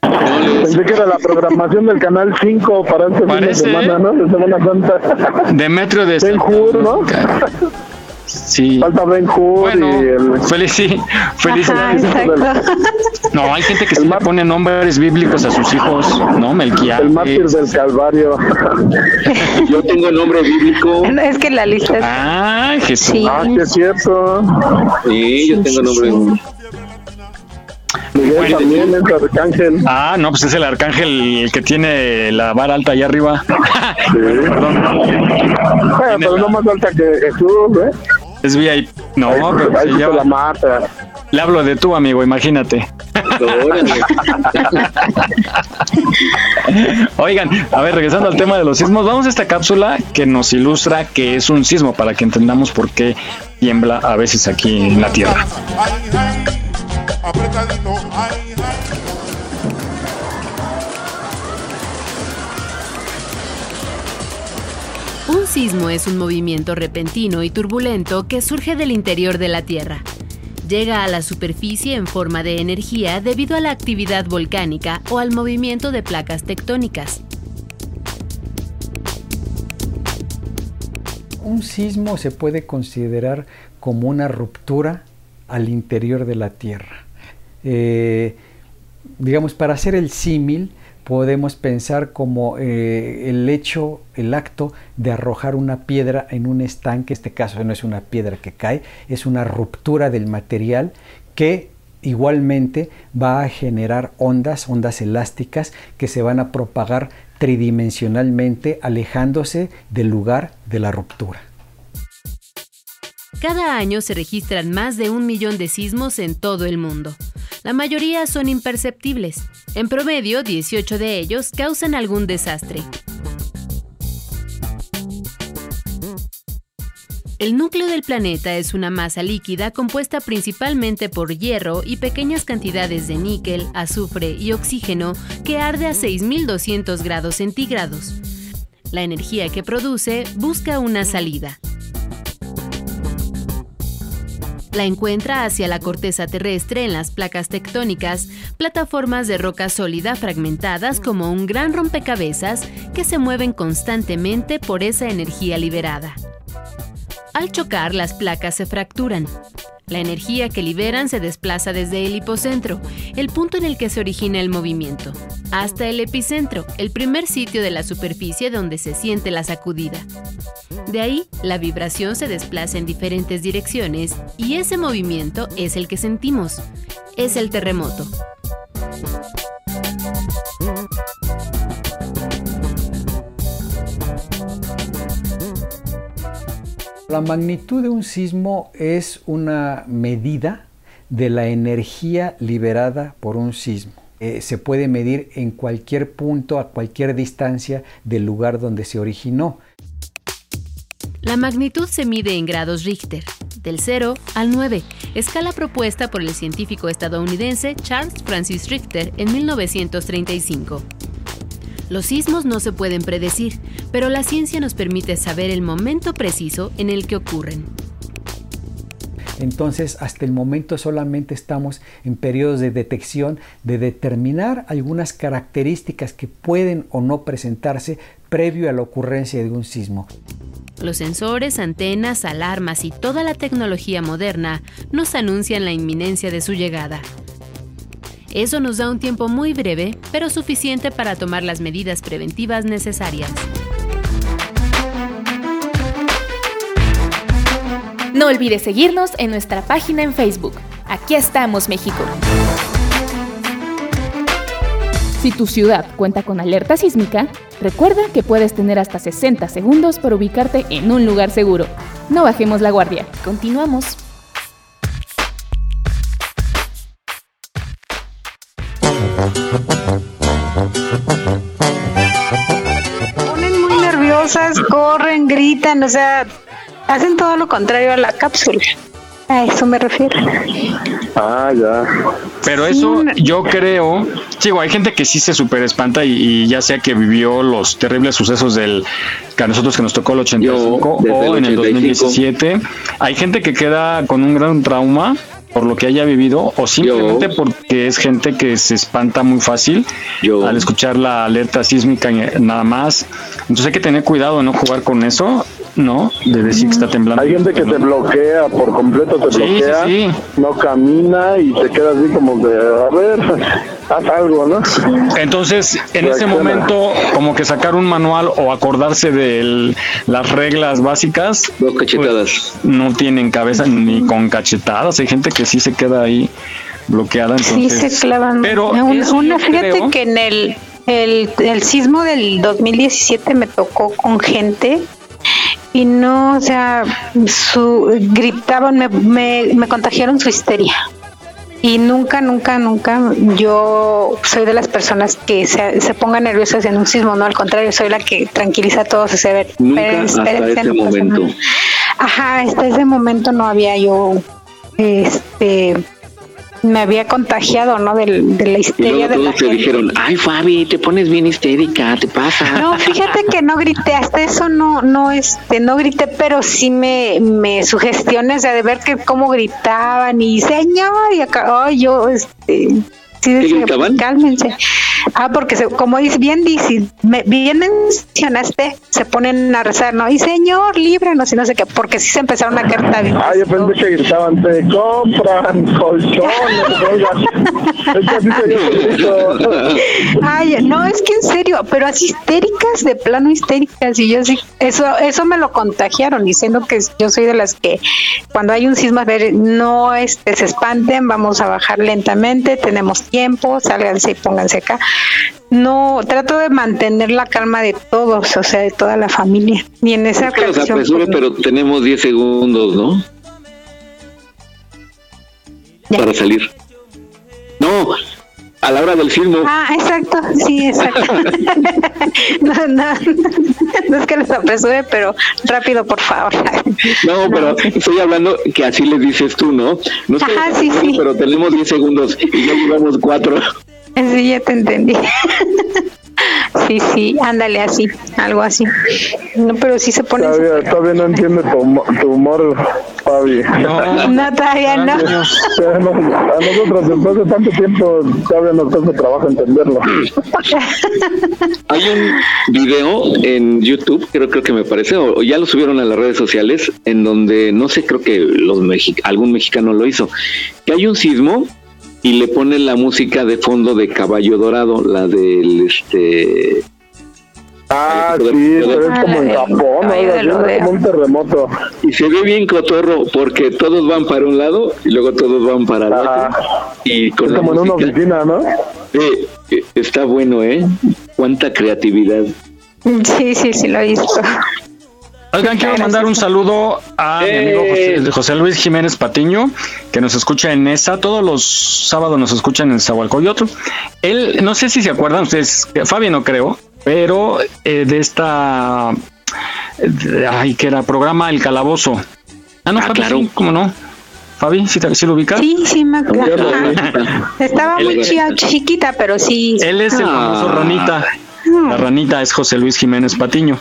[SPEAKER 4] Pensé que era la programación del Canal 5 para este fin de
[SPEAKER 2] Parece,
[SPEAKER 4] semana, ¿no? De Semana Santa.
[SPEAKER 2] Demetrio de
[SPEAKER 4] Ben ¿no?
[SPEAKER 2] Sí.
[SPEAKER 4] Falta Ben Hur
[SPEAKER 2] Bueno,
[SPEAKER 4] y el...
[SPEAKER 2] feliz, sí, feliz.
[SPEAKER 5] Ajá.
[SPEAKER 2] No, hay gente que sí le pone nombres bíblicos a sus hijos, ¿no? Melquiades.
[SPEAKER 4] El mártir del Calvario.
[SPEAKER 1] Yo tengo nombre bíblico.
[SPEAKER 5] Es que la lista es...
[SPEAKER 2] Ah, Jesús.
[SPEAKER 5] Sí.
[SPEAKER 4] Ah, sí es cierto.
[SPEAKER 1] Sí, yo tengo nombre.
[SPEAKER 4] Miguel también es arcángel.
[SPEAKER 2] Ah, no, pues es el arcángel el que tiene la vara alta allá arriba.
[SPEAKER 4] Sí. Bueno, pero no más alta que Jesús, ¿eh?
[SPEAKER 2] Es VIP. No, pero
[SPEAKER 4] Ahí
[SPEAKER 2] se
[SPEAKER 4] la mata.
[SPEAKER 2] Le hablo de tú, amigo, imagínate. Oigan, a ver, regresando al tema de los sismos, vamos a esta cápsula que nos ilustra qué es un sismo para que entendamos por qué tiembla a veces aquí en la Tierra.
[SPEAKER 16] Un sismo es un movimiento repentino y turbulento que surge del interior de la Tierra. Llega a la superficie en forma de energía debido a la actividad volcánica o al movimiento de placas tectónicas.
[SPEAKER 17] Un sismo se puede considerar como una ruptura al interior de la Tierra. Eh, digamos, para hacer el símil, podemos pensar como eh, el hecho, el acto de arrojar una piedra en un estanque, en este caso no es una piedra que cae, es una ruptura del material que igualmente va a generar ondas, ondas elásticas que se van a propagar tridimensionalmente alejándose del lugar de la ruptura.
[SPEAKER 16] Cada año se registran más de un millón de sismos en todo el mundo. La mayoría son imperceptibles. En promedio, 18 de ellos causan algún desastre. El núcleo del planeta es una masa líquida compuesta principalmente por hierro y pequeñas cantidades de níquel, azufre y oxígeno que arde a 6200 grados centígrados. La energía que produce busca una salida. La encuentra hacia la corteza terrestre en las placas tectónicas, plataformas de roca sólida fragmentadas como un gran rompecabezas que se mueven constantemente por esa energía liberada. Al chocar, las placas se fracturan. La energía que liberan se desplaza desde el hipocentro, el punto en el que se origina el movimiento, hasta el epicentro, el primer sitio de la superficie donde se siente la sacudida. De ahí, la vibración se desplaza en diferentes direcciones y ese movimiento es el que sentimos. Es el terremoto.
[SPEAKER 17] La magnitud de un sismo es una medida de la energía liberada por un sismo. Eh, se puede medir en cualquier punto, a cualquier distancia del lugar donde se originó.
[SPEAKER 16] La magnitud se mide en grados Richter, del 0 al 9, escala propuesta por el científico estadounidense Charles Francis Richter en 1935. Los sismos no se pueden predecir, pero la ciencia nos permite saber el momento preciso en el que ocurren.
[SPEAKER 17] Entonces, hasta el momento solamente estamos en periodos de detección, de determinar algunas características que pueden o no presentarse previo a la ocurrencia de un sismo.
[SPEAKER 16] Los sensores, antenas, alarmas y toda la tecnología moderna nos anuncian la inminencia de su llegada. Eso nos da un tiempo muy breve, pero suficiente para tomar las medidas preventivas necesarias.
[SPEAKER 8] No olvides seguirnos en nuestra página en Facebook. Aquí estamos, México. Si tu ciudad cuenta con alerta sísmica, recuerda que puedes tener hasta 60 segundos para ubicarte en un lugar seguro. No bajemos la guardia. Continuamos.
[SPEAKER 5] Nerviosas, corren, gritan, o sea, hacen todo lo contrario a la cápsula. A eso me refiero.
[SPEAKER 4] Ah, ya.
[SPEAKER 2] Pero eso yo creo, digo, hay gente que sí se super espanta y, ya sea que vivió los terribles sucesos del que a nosotros que nos tocó el 85 o en el 2017, hay gente que queda con un gran trauma por lo que haya vivido o simplemente porque es gente que se espanta muy fácil al escuchar la alerta sísmica nada más. Entonces hay que tener cuidado, no jugar con eso, ¿no? De decir que está temblando.
[SPEAKER 4] Hay gente que te bloquea, por completo te bloquea, no camina y te queda así como de, a ver, haz algo, ¿no?
[SPEAKER 2] Entonces, en ese momento, como que sacar un manual o acordarse de las reglas básicas,
[SPEAKER 1] Dos cachetadas.
[SPEAKER 2] pues, no tienen cabeza ni con cachetadas. Hay gente que sí se queda ahí bloqueada.
[SPEAKER 5] Sí, se clavan.
[SPEAKER 2] Pero
[SPEAKER 5] una,
[SPEAKER 2] eso
[SPEAKER 5] una-
[SPEAKER 2] yo
[SPEAKER 5] fíjate
[SPEAKER 2] creo-
[SPEAKER 5] que en el, el, el sismo del 2017 me tocó con gente y no, o sea, su, gritaban, me, me, me contagiaron su histeria. Y nunca, nunca, nunca yo soy de las personas que se, se pongan nerviosas en un sismo, no, al contrario, soy la que tranquiliza a todos. O sea, a ver,
[SPEAKER 1] Nunca
[SPEAKER 5] espérense,
[SPEAKER 1] hasta
[SPEAKER 5] espérense,
[SPEAKER 1] ese
[SPEAKER 5] no
[SPEAKER 1] momento.
[SPEAKER 5] Ajá, hasta ese momento no había yo, este, me había contagiado, ¿no? Del, de la
[SPEAKER 1] Y
[SPEAKER 5] histeria
[SPEAKER 1] luego
[SPEAKER 5] de la
[SPEAKER 1] todos te
[SPEAKER 5] gente.
[SPEAKER 1] dijeron, ay Fabi, te pones bien histérica, te pasa.
[SPEAKER 5] No, fíjate que no grité, hasta eso no, no, este, no grité, pero sí me, me sugestioné, o sea, de ver que cómo gritaban y señor, y acá, ay, yo, este, sí decía, cálmense. Ah, porque se, como dice, bien dice, me, bien mencionaste, se ponen a rezar, ¿no? Y Señor, líbranos y no sé qué, porque sí se empezaron a caer también.
[SPEAKER 4] Ah, yo pensé que gritaban, te compran colchones,
[SPEAKER 5] Ay, no, es que en serio, pero así histéricas, de plano histéricas, y yo sí, eso, eso me lo contagiaron, diciendo que yo soy de las que cuando hay un sismo, a ver, no este, se espanten, vamos a bajar lentamente, tenemos tiempo, sálganse y pónganse acá. No, trato de mantener la calma de todos, o sea, de toda la familia. Y en esa
[SPEAKER 1] ocasión. Pues, pero tenemos 10 segundos, ¿no? Para salir. No, a la hora del filmo.
[SPEAKER 5] Ah, exacto, sí, exacto. no, no, no es que les apresure, pero rápido, por favor.
[SPEAKER 1] no, pero estoy hablando que así les dices tú, ¿no? no
[SPEAKER 5] Ajá, sí, sí.
[SPEAKER 1] Pero tenemos 10 segundos y ya llevamos 4.
[SPEAKER 5] Sí, ya te entendí. Sí, sí, ándale así, algo así. No, pero sí se pone.
[SPEAKER 4] Todavía, todavía no entiende tu, tu humor, Fabi.
[SPEAKER 5] No, no todavía no.
[SPEAKER 4] A nosotros, después de tanto tiempo, todavía nos cuesta trabajo entenderlo.
[SPEAKER 1] Hay un video en YouTube, creo, creo que me parece, o, ya lo subieron a las redes sociales, en donde no sé, creo que los algún mexicano lo hizo, que hay un sismo y le pone la música de fondo de Caballo Dorado, la del este
[SPEAKER 4] Ah, sí, pero es como en Japón, ¿no? como un terremoto.
[SPEAKER 1] Y se ve bien cotorro porque todos van para un lado y luego todos van para el otro.
[SPEAKER 4] Ah,
[SPEAKER 1] y con
[SPEAKER 4] es como en una oficina, ¿no?
[SPEAKER 1] Eh, está bueno, ¿eh? Cuánta creatividad.
[SPEAKER 5] Sí, sí, sí, lo he visto.
[SPEAKER 2] Oigan, quiero mandar un saludo a mi amigo José, José, Luis Jiménez Patiño, que nos escucha en ESA. Todos los sábados nos escuchan en Zahualcoyotl. Él, no sé si se acuerdan ustedes, Fabi no creo, pero eh, de esta. ay, que era programa El Calabozo. Ah, no, claro. ¿cómo no? Fabi, ¿sí, lo ubicas?
[SPEAKER 5] Sí, sí, me acuerdo. Estaba muy chiquita, pero sí.
[SPEAKER 2] Él es el famoso Ranita. La ranita es José Luis Jiménez Patiño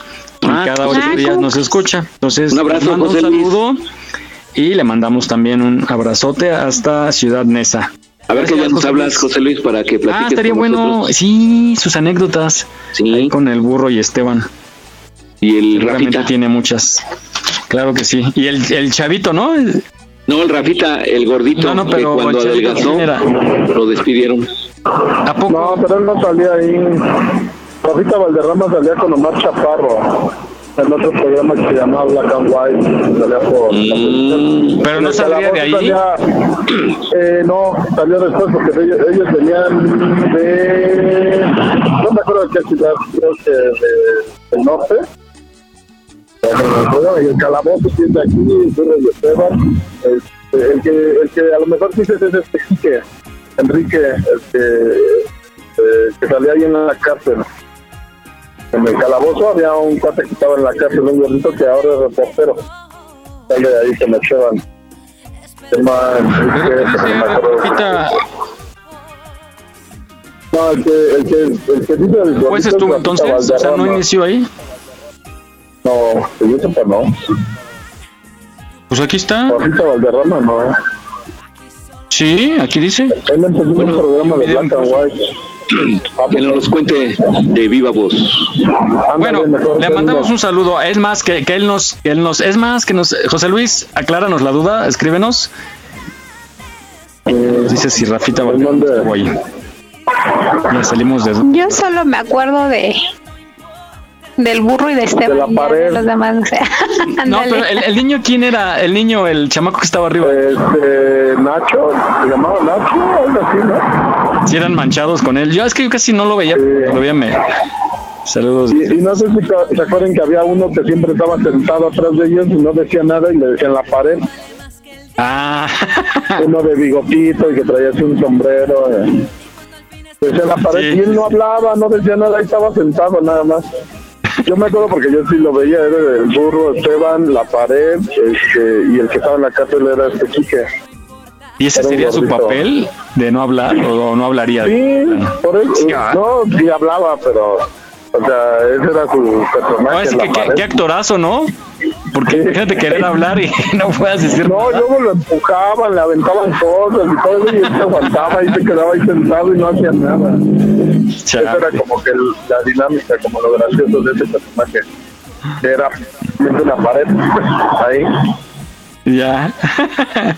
[SPEAKER 2] ah, cada ocho días nos escucha. Entonces, un abrazo, un saludo y le mandamos también un abrazote hasta Ciudad Nesa.
[SPEAKER 1] A ver qué ya nos hablas, José Luis, para que platiques.
[SPEAKER 2] Ah, estaría bueno. Sí, sus anécdotas. Sí. con el burro y Esteban.
[SPEAKER 1] Y el
[SPEAKER 2] Rafita. tiene muchas. Claro que sí. Y el, el chavito, ¿no?
[SPEAKER 1] No, el Rafita, el gordito, no, no, pero que cuando adelgazó, lo despidieron.
[SPEAKER 4] ¿A poco? No, pero él no salía ahí. Rafita Valderrama salía con Omar Chaparro en otro programa que se llamaba Black and White, salía por
[SPEAKER 2] mm, Pero no salía de ahí.
[SPEAKER 4] eh, no, salió después porque ellos, ellos, venían de. No me acuerdo de qué ciudad, creo que de, del norte. Y el calabozo tiene aquí, el Esteban. Este, el, que, el que a lo mejor dices es este Enrique, Enrique, el que, eh, que salía ahí en la cárcel en el calabozo había un cuate que estaba en la cárcel, un gordito que ahora es reportero. Sale de ahí que me echaban. No, el que, el que, el que dice el
[SPEAKER 2] ¿Pues es tú entonces? O sea, ¿no inició ahí?
[SPEAKER 4] No, que yo sepa no.
[SPEAKER 2] Pues aquí está.
[SPEAKER 4] Rafita Valderrama, no.
[SPEAKER 2] Sí, aquí dice.
[SPEAKER 4] Él empezó bueno, un programa de Black and White.
[SPEAKER 1] Que nos cuente de viva voz.
[SPEAKER 2] Bueno, le mandamos un saludo. Es más que, que él nos, que él nos, es más que nos, José Luis, acláranos la duda, escríbenos. Eh, dice si Rafita va Ya salimos de.
[SPEAKER 5] Yo solo me acuerdo de del burro y de Esteban.
[SPEAKER 4] De la pared.
[SPEAKER 5] los demás,
[SPEAKER 2] no, pero el, niño, ¿quién era? El niño, el chamaco que estaba arriba.
[SPEAKER 4] Este, Nacho, se llamaba Nacho, algo así, ¿no?
[SPEAKER 2] Sí, eran manchados con él. Yo es que yo casi no lo veía, lo veía me. Saludos.
[SPEAKER 4] Y, y, no sé si se acuerdan que había uno que siempre estaba sentado atrás de ellos y no decía nada y le decían la pared.
[SPEAKER 2] Ah.
[SPEAKER 4] Uno de bigotito y que traía así un sombrero. Eh. Decía la pared y él no hablaba, no decía nada, ahí estaba sentado nada más. Yo me acuerdo porque yo sí lo veía, era el burro, Esteban, la pared, este, y el que estaba en la cárcel era este Quique.
[SPEAKER 2] ¿Y ese sería su papel de no hablar o no hablaría?
[SPEAKER 4] Sí, por eso, no, sí hablaba, pero, o sea, ese era su personaje.
[SPEAKER 2] Qué, qué, actorazo, ¿no? porque imagínate querer hablar y no puedas decir
[SPEAKER 4] No,
[SPEAKER 2] nada.
[SPEAKER 4] luego lo empujaban, le aventaban cosas y todo eso, y él se aguantaba y se quedaba ahí sentado y no hacía nada. Esa era como que la dinámica, como lo gracioso de ese personaje. Era una pared ahí.
[SPEAKER 2] Ya.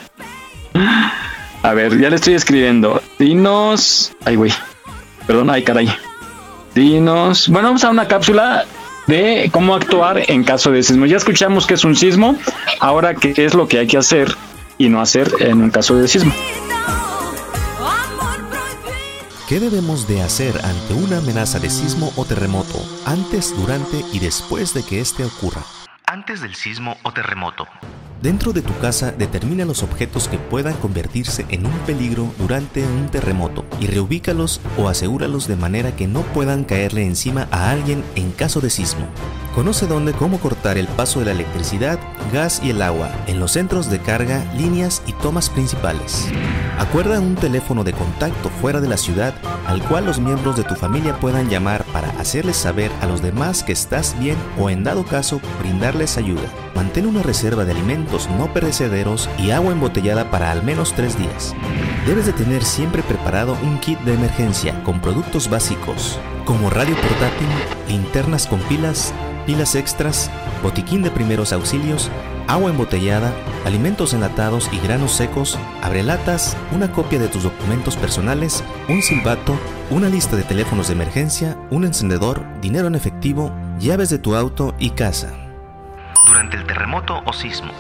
[SPEAKER 2] A ver, ya le estoy escribiendo. Dinos. Ay, güey. Perdón, ay, caray. Dinos. Bueno, vamos a una cápsula de cómo actuar en caso de sismo. Ya escuchamos que es un sismo. Ahora, ¿qué es lo que hay que hacer y no hacer en un caso de sismo?
[SPEAKER 18] ¿Qué debemos de hacer ante una amenaza de sismo o terremoto antes, durante y después de que éste ocurra?
[SPEAKER 19] Antes del sismo o terremoto.
[SPEAKER 18] Dentro de tu casa determina los objetos que puedan convertirse en un peligro durante un terremoto y reubícalos o asegúralos de manera que no puedan caerle encima a alguien en caso de sismo. Conoce dónde cómo cortar el paso de la electricidad, gas y el agua en los centros de carga, líneas y tomas principales. Acuerda un teléfono de contacto fuera de la ciudad al cual los miembros de tu familia puedan llamar para hacerles saber a los demás que estás bien o en dado caso brindarles ayuda. Mantén una reserva de alimentos no perecederos y agua embotellada para al menos tres días. Debes de tener siempre preparado un kit de emergencia con productos básicos como radio portátil, linternas con pilas, pilas extras, botiquín de primeros auxilios, agua embotellada, alimentos enlatados y granos secos, abrelatas, una copia de tus documentos personales, un silbato, una lista de teléfonos de emergencia, un encendedor, dinero en efectivo, llaves de tu auto y casa.
[SPEAKER 19] Durante el terremoto o sismo.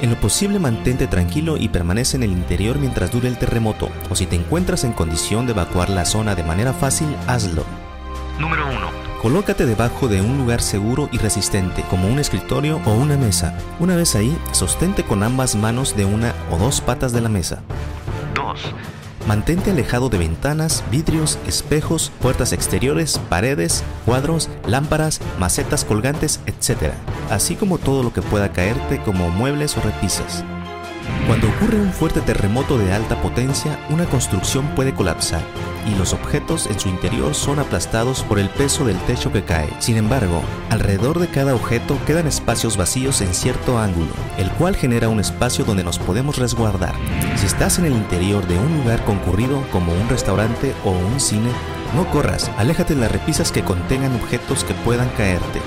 [SPEAKER 18] En lo posible mantente tranquilo y permanece en el interior mientras dure el terremoto, o si te encuentras en condición de evacuar la zona de manera fácil, hazlo.
[SPEAKER 19] Número 1.
[SPEAKER 18] Colócate debajo de un lugar seguro y resistente, como un escritorio o una mesa. Una vez ahí, sostente con ambas manos de una o dos patas de la mesa.
[SPEAKER 19] 2.
[SPEAKER 18] Mantente alejado de ventanas, vidrios, espejos, puertas exteriores, paredes, cuadros, lámparas, macetas colgantes, etc. Así como todo lo que pueda caerte como muebles o repisas. Cuando ocurre un fuerte terremoto de alta potencia, una construcción puede colapsar y los objetos en su interior son aplastados por el peso del techo que cae. Sin embargo, alrededor de cada objeto quedan espacios vacíos en cierto ángulo, el cual genera un espacio donde nos podemos resguardar. Si estás en el interior de un lugar concurrido como un restaurante o un cine, no corras, aléjate de las repisas que contengan objetos que puedan caerte.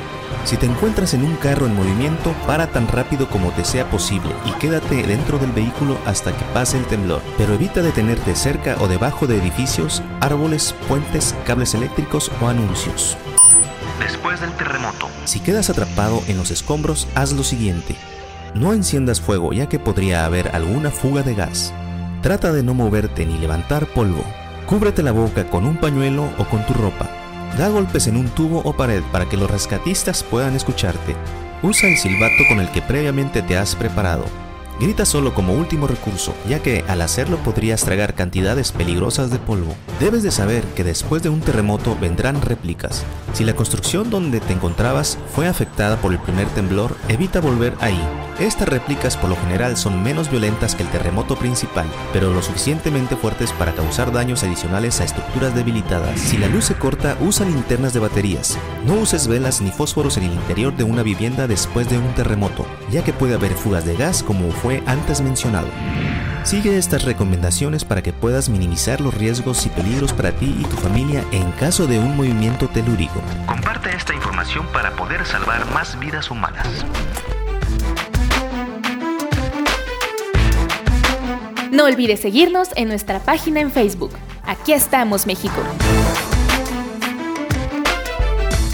[SPEAKER 18] Si te encuentras en un carro en movimiento, para tan rápido como te sea posible y quédate dentro del vehículo hasta que pase el temblor, pero evita detenerte cerca o debajo de edificios, árboles, puentes, cables eléctricos o anuncios.
[SPEAKER 19] Después del terremoto.
[SPEAKER 18] Si quedas atrapado en los escombros, haz lo siguiente. No enciendas fuego ya que podría haber alguna fuga de gas. Trata de no moverte ni levantar polvo. Cúbrete la boca con un pañuelo o con tu ropa. Da golpes en un tubo o pared para que los rescatistas puedan escucharte. Usa el silbato con el que previamente te has preparado. Grita solo como último recurso, ya que al hacerlo podrías tragar cantidades peligrosas de polvo. Debes de saber que después de un terremoto vendrán réplicas. Si la construcción donde te encontrabas fue afectada por el primer temblor, evita volver ahí. Estas réplicas por lo general son menos violentas que el terremoto principal, pero lo suficientemente fuertes para causar daños adicionales a estructuras debilitadas. Si la luz se corta, usa linternas de baterías. No uses velas ni fósforos en el interior de una vivienda después de un terremoto, ya que puede haber fugas de gas como fue antes mencionado. Sigue estas recomendaciones para que puedas minimizar los riesgos y peligros para ti y tu familia en caso de un movimiento telúrico.
[SPEAKER 19] Comparte esta información para poder salvar más vidas humanas.
[SPEAKER 8] No olvides seguirnos en nuestra página en Facebook. Aquí estamos, México.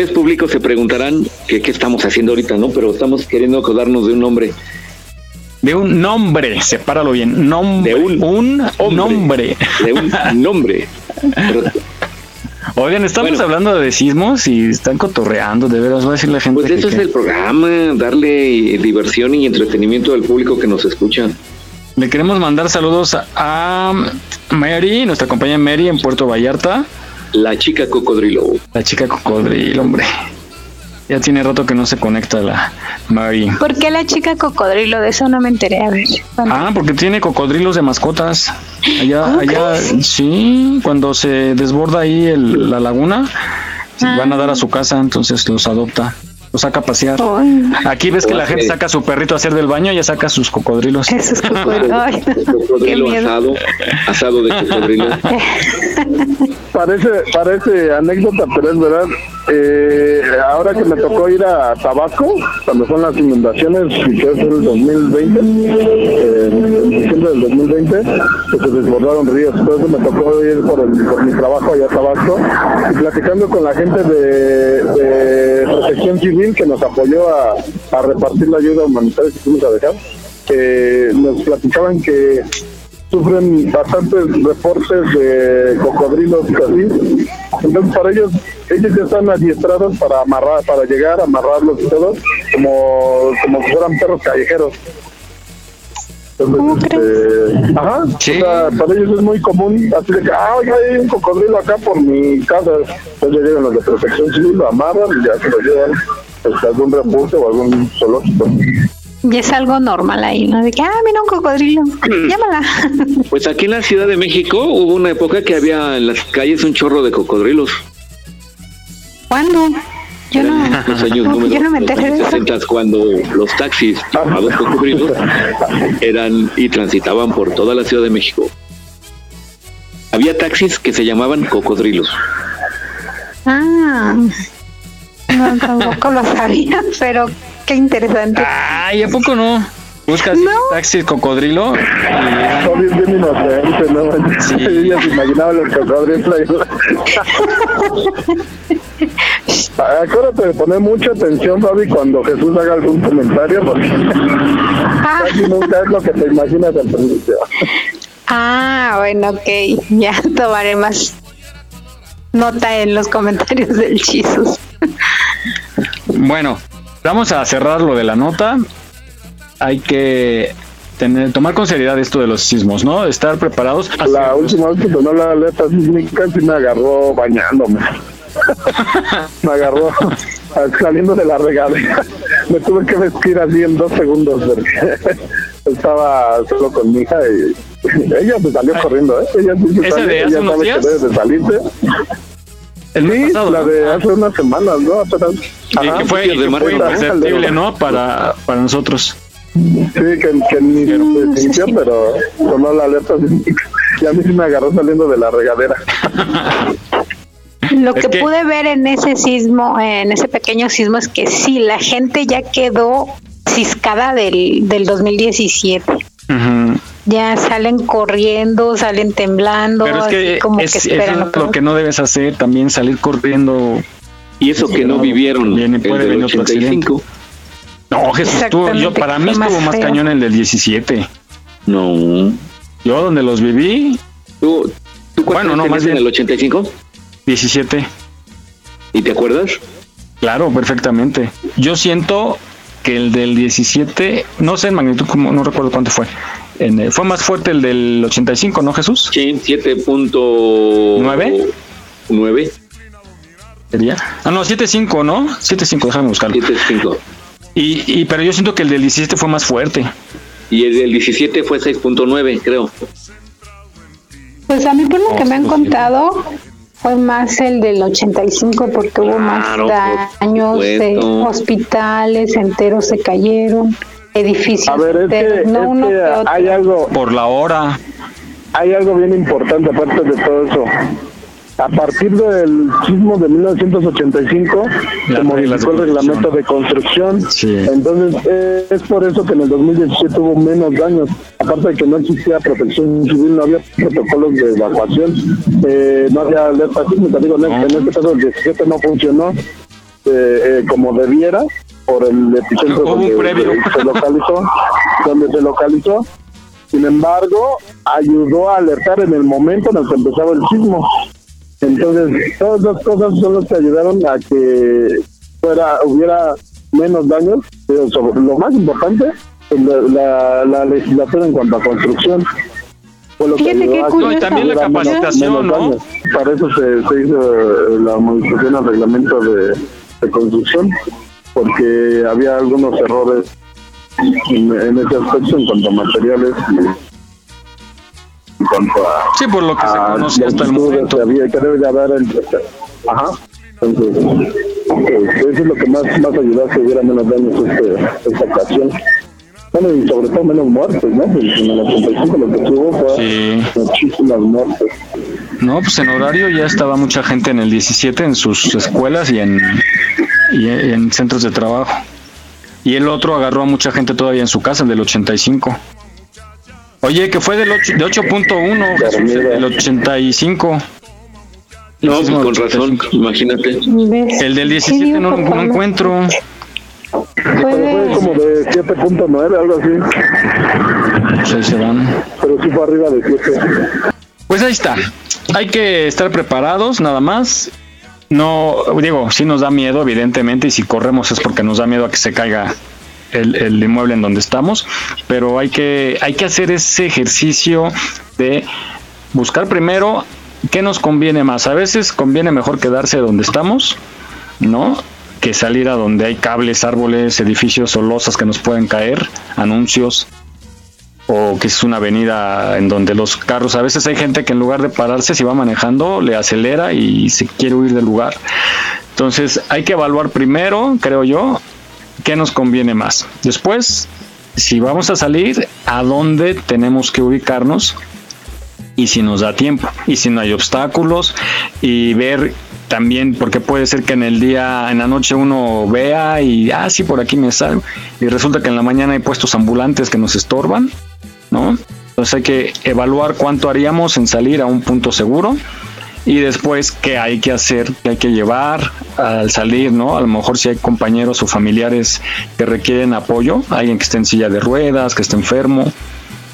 [SPEAKER 1] Ustedes públicos se preguntarán que qué estamos haciendo ahorita, ¿no? Pero estamos queriendo acordarnos de un nombre.
[SPEAKER 2] De un nombre, sepáralo bien. Nombre.
[SPEAKER 1] De un,
[SPEAKER 2] nombre.
[SPEAKER 1] De un nombre.
[SPEAKER 2] Oigan, estamos hablando de sismos y están cotorreando, de veras, va a decir la gente.
[SPEAKER 1] Pues eso
[SPEAKER 2] que-
[SPEAKER 1] es el programa, darle diversión y entretenimiento al público que nos escucha.
[SPEAKER 2] Le queremos mandar saludos a Mary, nuestra compañera Mary en Puerto Vallarta.
[SPEAKER 1] La chica cocodrilo.
[SPEAKER 2] La chica cocodrilo, hombre. Ya tiene rato que no se conecta la Mary.
[SPEAKER 5] ¿Por qué la chica cocodrilo? De eso no me enteré. A ver.
[SPEAKER 2] Ah, porque tiene cocodrilos de mascotas. Allá, allá, sí, cuando se desborda ahí el- la laguna, se
[SPEAKER 5] Ah.
[SPEAKER 2] van a dar a su casa, entonces los adopta, los saca a pasear. Aquí ves que la gente saca a su perrito a hacer del baño, ya saca sus cocodrilos.
[SPEAKER 5] Esos cocodrilos. Ay,
[SPEAKER 1] Cocodrilo
[SPEAKER 5] Qué miedo.
[SPEAKER 1] asado, asado de cocodrilo.
[SPEAKER 4] Parece, parece anécdota, pero es verdad. Eh, ahora que me tocó ir a Tabasco, cuando son las inundaciones, que es el 2020, eh, en diciembre del 2020, pues se desbordaron ríos. Entonces me tocó ir por, el- por mi trabajo allá a Tabasco y platicando con la gente de, de Protección Civil que nos apoyó a, a repartir la ayuda humanitaria que fuimos a dejar. eh, nos platicaban que sufren bastantes reportes de cocodrilos y así. Entonces para ellos, ellos ya están adiestrados para amarrar, para llegar, amarrarlos y todo, como, como si fueran perros callejeros. Entonces, este, ajá, o sea, para ellos es muy común, así de que, ah, oye, hay un cocodrilo acá por mi casa. Entonces llegan los de protección civil, lo amarran y ya se lo llevan pues, a algún refugio o algún zoológico.
[SPEAKER 5] Y es algo normal ahí, ¿no? De que, ah, mira un cocodrilo. Llámala.
[SPEAKER 1] Pues aquí en la Ciudad de México hubo una época que había en las calles un chorro de cocodrilos.
[SPEAKER 5] ¿Cuándo? Yo no.
[SPEAKER 1] Los años
[SPEAKER 5] no,
[SPEAKER 1] números,
[SPEAKER 5] yo no me enteré de eso.
[SPEAKER 1] 60 cuando los taxis llamados cocodrilos eran y transitaban por toda la Ciudad de México. Había taxis que se llamaban cocodrilos.
[SPEAKER 5] Ah. No, tampoco lo sabía, pero qué interesante.
[SPEAKER 2] Ay, ¿a poco no? Buscas taxi cocodrilo.
[SPEAKER 4] Son bien, bien inocentes, ¿no? Ellos se imaginaban los cocodrilos. Acuérdate de poner mucha atención, Fabi, cuando Jesús haga algún comentario, porque casi nunca es lo que te imaginas al principio.
[SPEAKER 5] Ah, bueno, ok. Ya tomaré más nota en los comentarios del Chisus.
[SPEAKER 2] Bueno, vamos a cerrar lo de la nota. Hay que tener, tomar con seriedad esto de los sismos, ¿no? Estar preparados.
[SPEAKER 4] La última vez que sonó la alerta sísmica me agarró bañándome. me agarró saliendo de la regadera. Me tuve que vestir así en dos segundos porque estaba solo con mi hija y ella se salió corriendo, ¿eh? Ella sí se
[SPEAKER 2] ¿Esa
[SPEAKER 4] sale,
[SPEAKER 2] de hace
[SPEAKER 4] ella
[SPEAKER 2] unos
[SPEAKER 4] sabe
[SPEAKER 2] días?
[SPEAKER 4] que debe de salirse. Sí, la de hace unas semanas, ¿no?
[SPEAKER 2] Y que fue, y que fue imperceptible, ¿no? Para, para nosotros.
[SPEAKER 4] Sí, que, que ni se sintió, pero sonó la alerta. Y a mí sí me agarró saliendo de la regadera.
[SPEAKER 5] Lo
[SPEAKER 4] Es
[SPEAKER 5] que,
[SPEAKER 4] que-
[SPEAKER 5] pude ver en ese sismo, en ese pequeño sismo, es que sí, la gente ya quedó ciscada del, del 2017. Ya salen corriendo, salen temblando,
[SPEAKER 2] Pero es
[SPEAKER 5] así
[SPEAKER 2] que
[SPEAKER 5] como
[SPEAKER 2] es,
[SPEAKER 5] que
[SPEAKER 2] eso
[SPEAKER 5] esperan.
[SPEAKER 2] es lo que no debes hacer, también salir corriendo.
[SPEAKER 1] Y eso que no vivieron
[SPEAKER 2] Viene,
[SPEAKER 1] el
[SPEAKER 2] puede
[SPEAKER 1] del
[SPEAKER 2] venir otro
[SPEAKER 1] 85.
[SPEAKER 2] accidente. No, Jesús, tú, yo, para mí
[SPEAKER 1] más
[SPEAKER 2] estuvo más
[SPEAKER 1] feo.
[SPEAKER 2] cañón el del 17.
[SPEAKER 1] No.
[SPEAKER 2] Yo donde los viví.
[SPEAKER 1] ¿Tú, tú
[SPEAKER 2] bueno, no, más
[SPEAKER 1] en
[SPEAKER 2] bien
[SPEAKER 1] el 85?
[SPEAKER 2] 17.
[SPEAKER 1] ¿Y te acuerdas?
[SPEAKER 2] Claro, perfectamente. Yo siento que el del 17, no sé en magnitud, como, no recuerdo cuánto fue. En, eh, fue más fuerte el del 85, ¿no, Jesús?
[SPEAKER 1] Sí, 7.9. 9.
[SPEAKER 2] Sería. Ah, no, 7.5, ¿no? 7.5, déjame buscarlo.
[SPEAKER 1] 7.5.
[SPEAKER 2] Y, y, pero yo siento que el del 17 fue más fuerte.
[SPEAKER 1] Y el del 17 fue 6.9, creo.
[SPEAKER 5] Pues a mí por lo que me han contado fue más el del 85 porque hubo más
[SPEAKER 1] Claro,
[SPEAKER 5] daños, eh,
[SPEAKER 1] supuesto.
[SPEAKER 5] hospitales enteros se cayeron, edificios
[SPEAKER 4] A ver, es que,
[SPEAKER 5] no
[SPEAKER 4] es
[SPEAKER 5] uno
[SPEAKER 4] que hay algo.
[SPEAKER 2] Por la hora.
[SPEAKER 4] Hay algo bien importante aparte de todo eso. A partir del sismo de 1985 se
[SPEAKER 2] Las reglas de
[SPEAKER 4] modificó el reglamento de construcción. Entonces eh, es por eso que en el 2017 hubo menos daños. Aparte de que no existía protección civil, no había protocolos de evacuación, eh, no había alerta sísmica. Digo, en, en este caso el 17 no funcionó eh, eh, como debiera por el epicentro donde eh, se localizó, donde se localizó. Sin embargo, ayudó a alertar en el momento en el que empezaba el sismo. Entonces, todas esas cosas son las que ayudaron a que fuera hubiera menos daños. Pero sobre- lo más importante la, la legislatura en cuanto a construcción.
[SPEAKER 2] Fíjate qué curioso. Y también la capacitación, ¿no?
[SPEAKER 4] Para eso se, se hizo la modificación al reglamento de, de construcción, porque había algunos errores en, en ese aspecto en cuanto a materiales y en cuanto a
[SPEAKER 2] sí por lo que se conoce hasta el momento.
[SPEAKER 4] que había que debe de haber el, ajá. Entonces pues, eso es lo que más más ayudó a que hubiera menos daños este, esta ocasión. Bueno y sobre todo menos muertes no en el 85 lo que tuvo fue
[SPEAKER 2] Sí.
[SPEAKER 4] muchísimas muertes.
[SPEAKER 2] No, pues en horario ya estaba mucha gente en el 17 en sus escuelas y en, y en centros de trabajo. Y el otro agarró a mucha gente todavía en su casa, el del 85. Oye, que fue del ocho- de 8.1, Jesús, el del 85.
[SPEAKER 1] No, pues con razón, imagínate.
[SPEAKER 2] El del 17 no, no encuentro.
[SPEAKER 4] fue como de 7.9 algo así
[SPEAKER 2] Pues ahí se van.
[SPEAKER 4] pero sí fue arriba de 7
[SPEAKER 2] Pues ahí está. Hay que estar preparados, nada más. No, digo, sí nos da miedo, evidentemente, y si corremos es porque nos da miedo a que se caiga el, el inmueble en donde estamos, pero hay que, hay que hacer ese ejercicio de buscar primero qué nos conviene más. A veces conviene mejor quedarse donde estamos, ¿no? Que salir a donde hay cables, árboles, edificios o losas que nos pueden caer, anuncios, o que es una avenida en donde los carros, a veces hay gente que en lugar de pararse, si va manejando, le acelera y se quiere huir del lugar. Entonces hay que evaluar primero, creo yo, qué nos conviene más. Después, si vamos a salir, a dónde tenemos que ubicarnos y si nos da tiempo y si no hay obstáculos y ver también porque puede ser que en el día en la noche uno vea y ah sí por aquí me salgo y resulta que en la mañana hay puestos ambulantes que nos estorban no entonces hay que evaluar cuánto haríamos en salir a un punto seguro y después qué hay que hacer, qué hay que llevar al salir, ¿no? A lo mejor si hay compañeros o familiares que requieren apoyo, alguien que esté en silla de ruedas, que esté enfermo,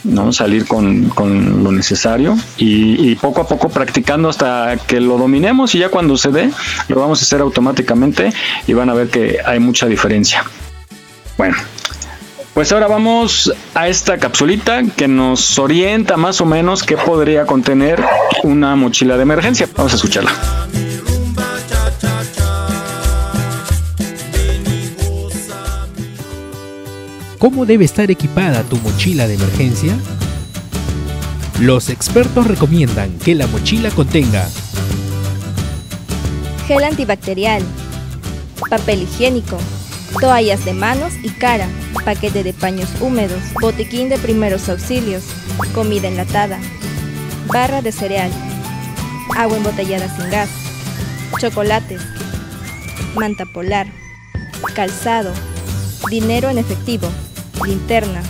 [SPEAKER 2] ¿no? Salir con, con lo necesario y, y poco a poco practicando hasta que lo dominemos y ya cuando se dé, lo vamos a hacer automáticamente y van a ver que hay mucha diferencia. Bueno, pues ahora vamos a esta capsulita que nos orienta más o menos qué podría contener una mochila de emergencia. Vamos a escucharla.
[SPEAKER 20] ¿Cómo debe estar equipada tu mochila de emergencia? Los expertos recomiendan que la mochila contenga
[SPEAKER 21] gel antibacterial, papel higiénico, toallas de manos y cara, paquete de paños húmedos, botiquín de primeros auxilios, comida enlatada, barra de cereal, agua embotellada sin gas, chocolates, manta polar, calzado, dinero en efectivo, linterna,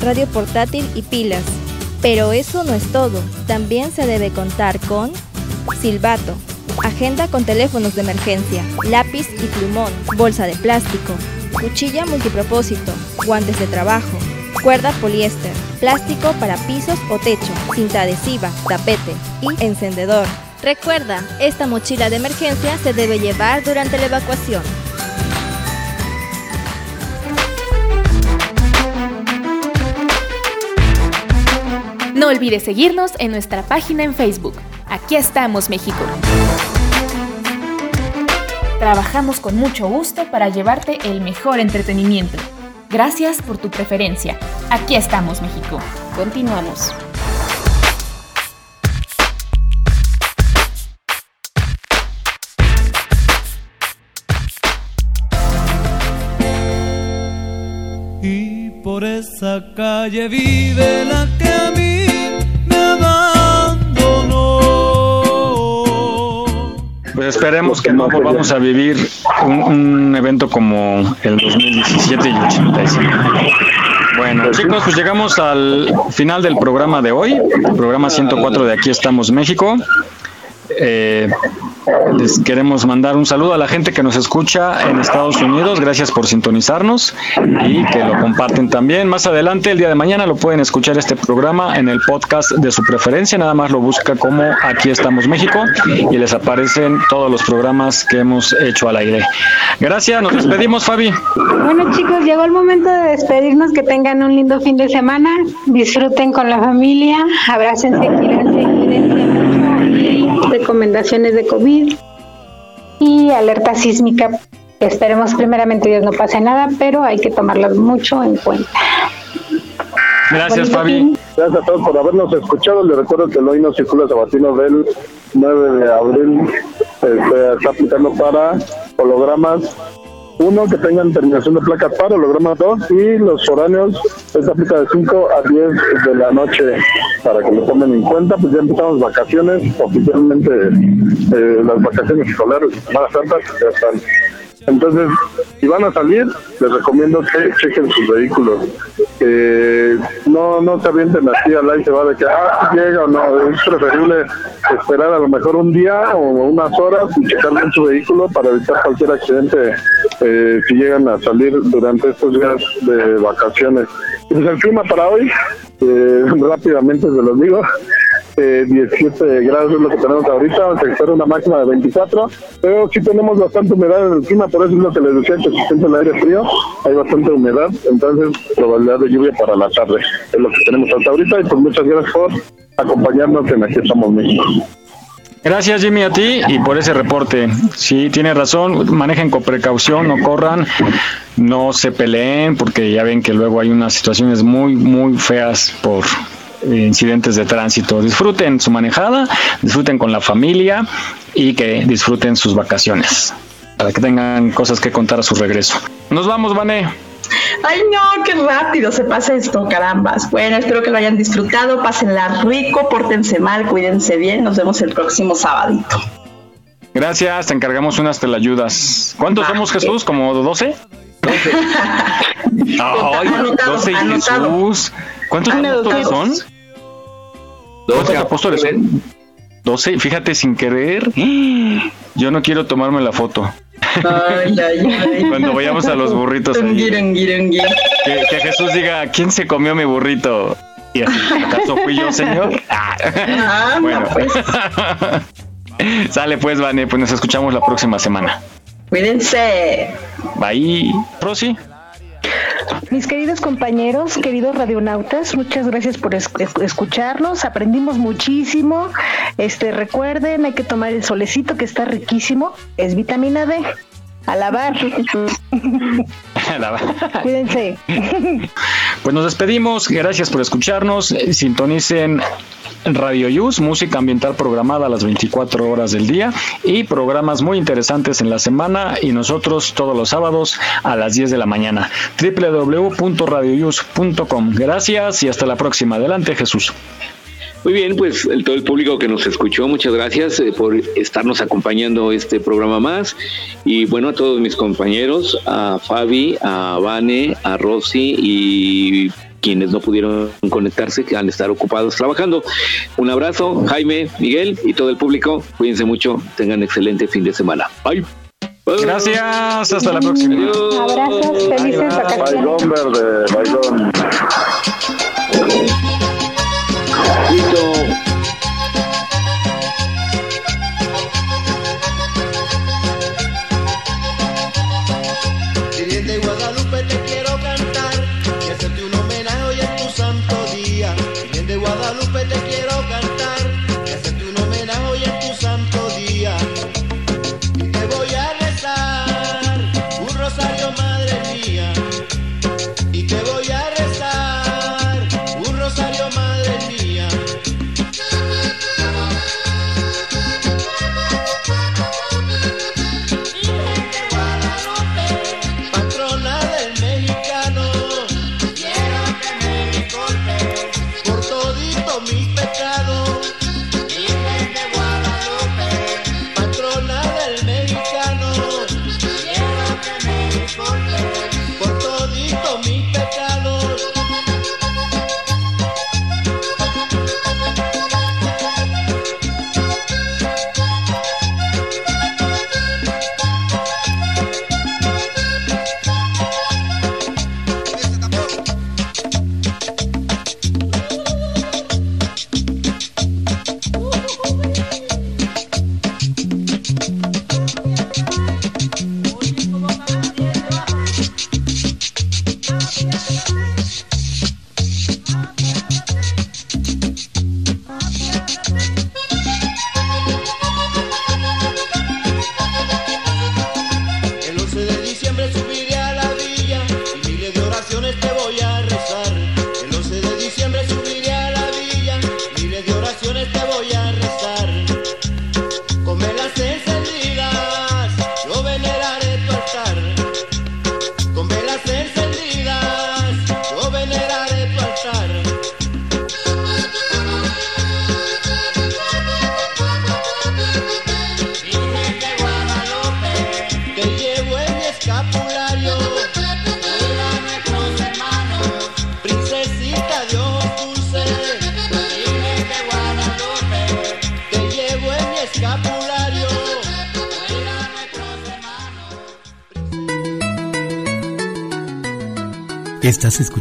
[SPEAKER 21] radio portátil y pilas. Pero eso no es todo, también se debe contar con silbato, agenda con teléfonos de emergencia, lápiz y plumón, bolsa de plástico, cuchilla multipropósito, guantes de trabajo, cuerda poliéster, plástico para pisos o techo, cinta adhesiva, tapete y encendedor. Recuerda, esta mochila de emergencia se debe llevar durante la evacuación.
[SPEAKER 8] No olvides seguirnos en nuestra página en Facebook. Aquí estamos, México. Trabajamos con mucho gusto para llevarte el mejor entretenimiento. Gracias por tu preferencia. Aquí estamos, México. Continuamos.
[SPEAKER 22] Y por esa calle vive la que a mí
[SPEAKER 2] Pues esperemos que no volvamos a vivir un, un evento como el 2017 y 85. Bueno, chicos, pues llegamos al final del programa de hoy, programa 104 de Aquí estamos México. Eh, Les queremos mandar un saludo a la gente que nos escucha en Estados Unidos. Gracias por sintonizarnos y que lo comparten también. Más adelante, el día de mañana, lo pueden escuchar este programa en el podcast de su preferencia. Nada más lo busca como Aquí estamos México y les aparecen todos los programas que hemos hecho al aire. Gracias, nos despedimos, Fabi.
[SPEAKER 5] Bueno chicos, llegó el momento de despedirnos, que tengan un lindo fin de semana, disfruten con la familia, abrácense, quírense, cuídense mucho recomendaciones de COVID y alerta sísmica. Esperemos primeramente Dios no pase nada, pero hay que tomarlo mucho en cuenta.
[SPEAKER 2] Gracias, Fabi.
[SPEAKER 4] Gracias a todos por habernos escuchado. Les recuerdo que el hoy no circula sabatino del 9 de abril. Este, está aplicando para hologramas uno que tengan terminación de placas para holograma 2 y los foráneos esta aplica de 5 a 10 de la noche para que lo tomen en cuenta. Pues ya empezamos vacaciones oficialmente eh, las vacaciones escolares más Santa ya están. Entonces, si van a salir, les recomiendo que chequen sus vehículos. Que no, no se avienten así al aire, va de que, ah, llega o no. Es preferible esperar a lo mejor un día o unas horas y checar bien su vehículo para evitar cualquier accidente eh, si llegan a salir durante estos días de vacaciones. Pues el clima para hoy, eh, rápidamente se los digo, eh, 17 grados es lo que tenemos ahorita, se espera una máxima de 24, pero sí tenemos bastante humedad en el clima, por eso es lo que les decía que se siente el aire frío, hay bastante humedad, entonces probabilidad de lluvia para la tarde es lo que tenemos hasta ahorita y pues muchas gracias por acompañarnos en Aquí estamos México.
[SPEAKER 2] Gracias Jimmy a ti y por ese reporte. Sí, tiene razón, manejen con precaución, no corran, no se peleen porque ya ven que luego hay unas situaciones muy, muy feas por incidentes de tránsito. Disfruten su manejada, disfruten con la familia y que disfruten sus vacaciones para que tengan cosas que contar a su regreso. Nos vamos, Vané.
[SPEAKER 23] Ay, no, qué rápido se pasa esto, carambas. Bueno, espero que lo hayan disfrutado, pásenla rico, pórtense mal, cuídense bien. Nos vemos el próximo sabadito.
[SPEAKER 2] Gracias, te encargamos unas telayudas. ¿Cuántos somos, Jesús? ¿Como 12? 12. Ay, 12 Jesús. ¿Cuántos son? 12 apóstoles son. 12, fíjate, sin querer. Yo no quiero tomarme la foto.
[SPEAKER 23] Ay, ay, ay.
[SPEAKER 2] Cuando vayamos a los burritos. ahí. Que, que Jesús diga, ¿quién se comió mi burrito? Y así, ¿acaso fui yo, señor? Ah.
[SPEAKER 23] Ah,
[SPEAKER 2] bueno,
[SPEAKER 23] pues.
[SPEAKER 2] Sale pues, Vane, pues nos escuchamos la próxima semana.
[SPEAKER 23] Cuídense.
[SPEAKER 2] Bye. Rosy.
[SPEAKER 24] Mis queridos compañeros, queridos radionautas, muchas gracias por es- es- escucharnos. Aprendimos muchísimo. Este, recuerden, hay que tomar el solecito que está riquísimo. Es vitamina D. A lavar. Cuídense.
[SPEAKER 2] Pues nos despedimos, gracias por escucharnos. Eh, Sintonicen Radio Yus, música ambiental programada a las 24 horas del día y programas muy interesantes en la semana y nosotros todos los sábados a las 10 de la mañana. www.radioyus.com. Gracias y hasta la próxima. Adelante, Jesús.
[SPEAKER 1] Muy bien, pues el, todo el público que nos escuchó, muchas gracias eh, por estarnos acompañando este programa más. Y bueno, a todos mis compañeros, a Fabi, a Vane, a Rosy y quienes no pudieron conectarse, que van a estar ocupados trabajando. Un abrazo, Jaime, Miguel y todo el público. Cuídense mucho, tengan excelente fin de semana. Bye.
[SPEAKER 2] Gracias, hasta la próxima.
[SPEAKER 5] Abrazos, felices vacaciones.
[SPEAKER 4] Bailón verde, bailón.
[SPEAKER 1] Listo.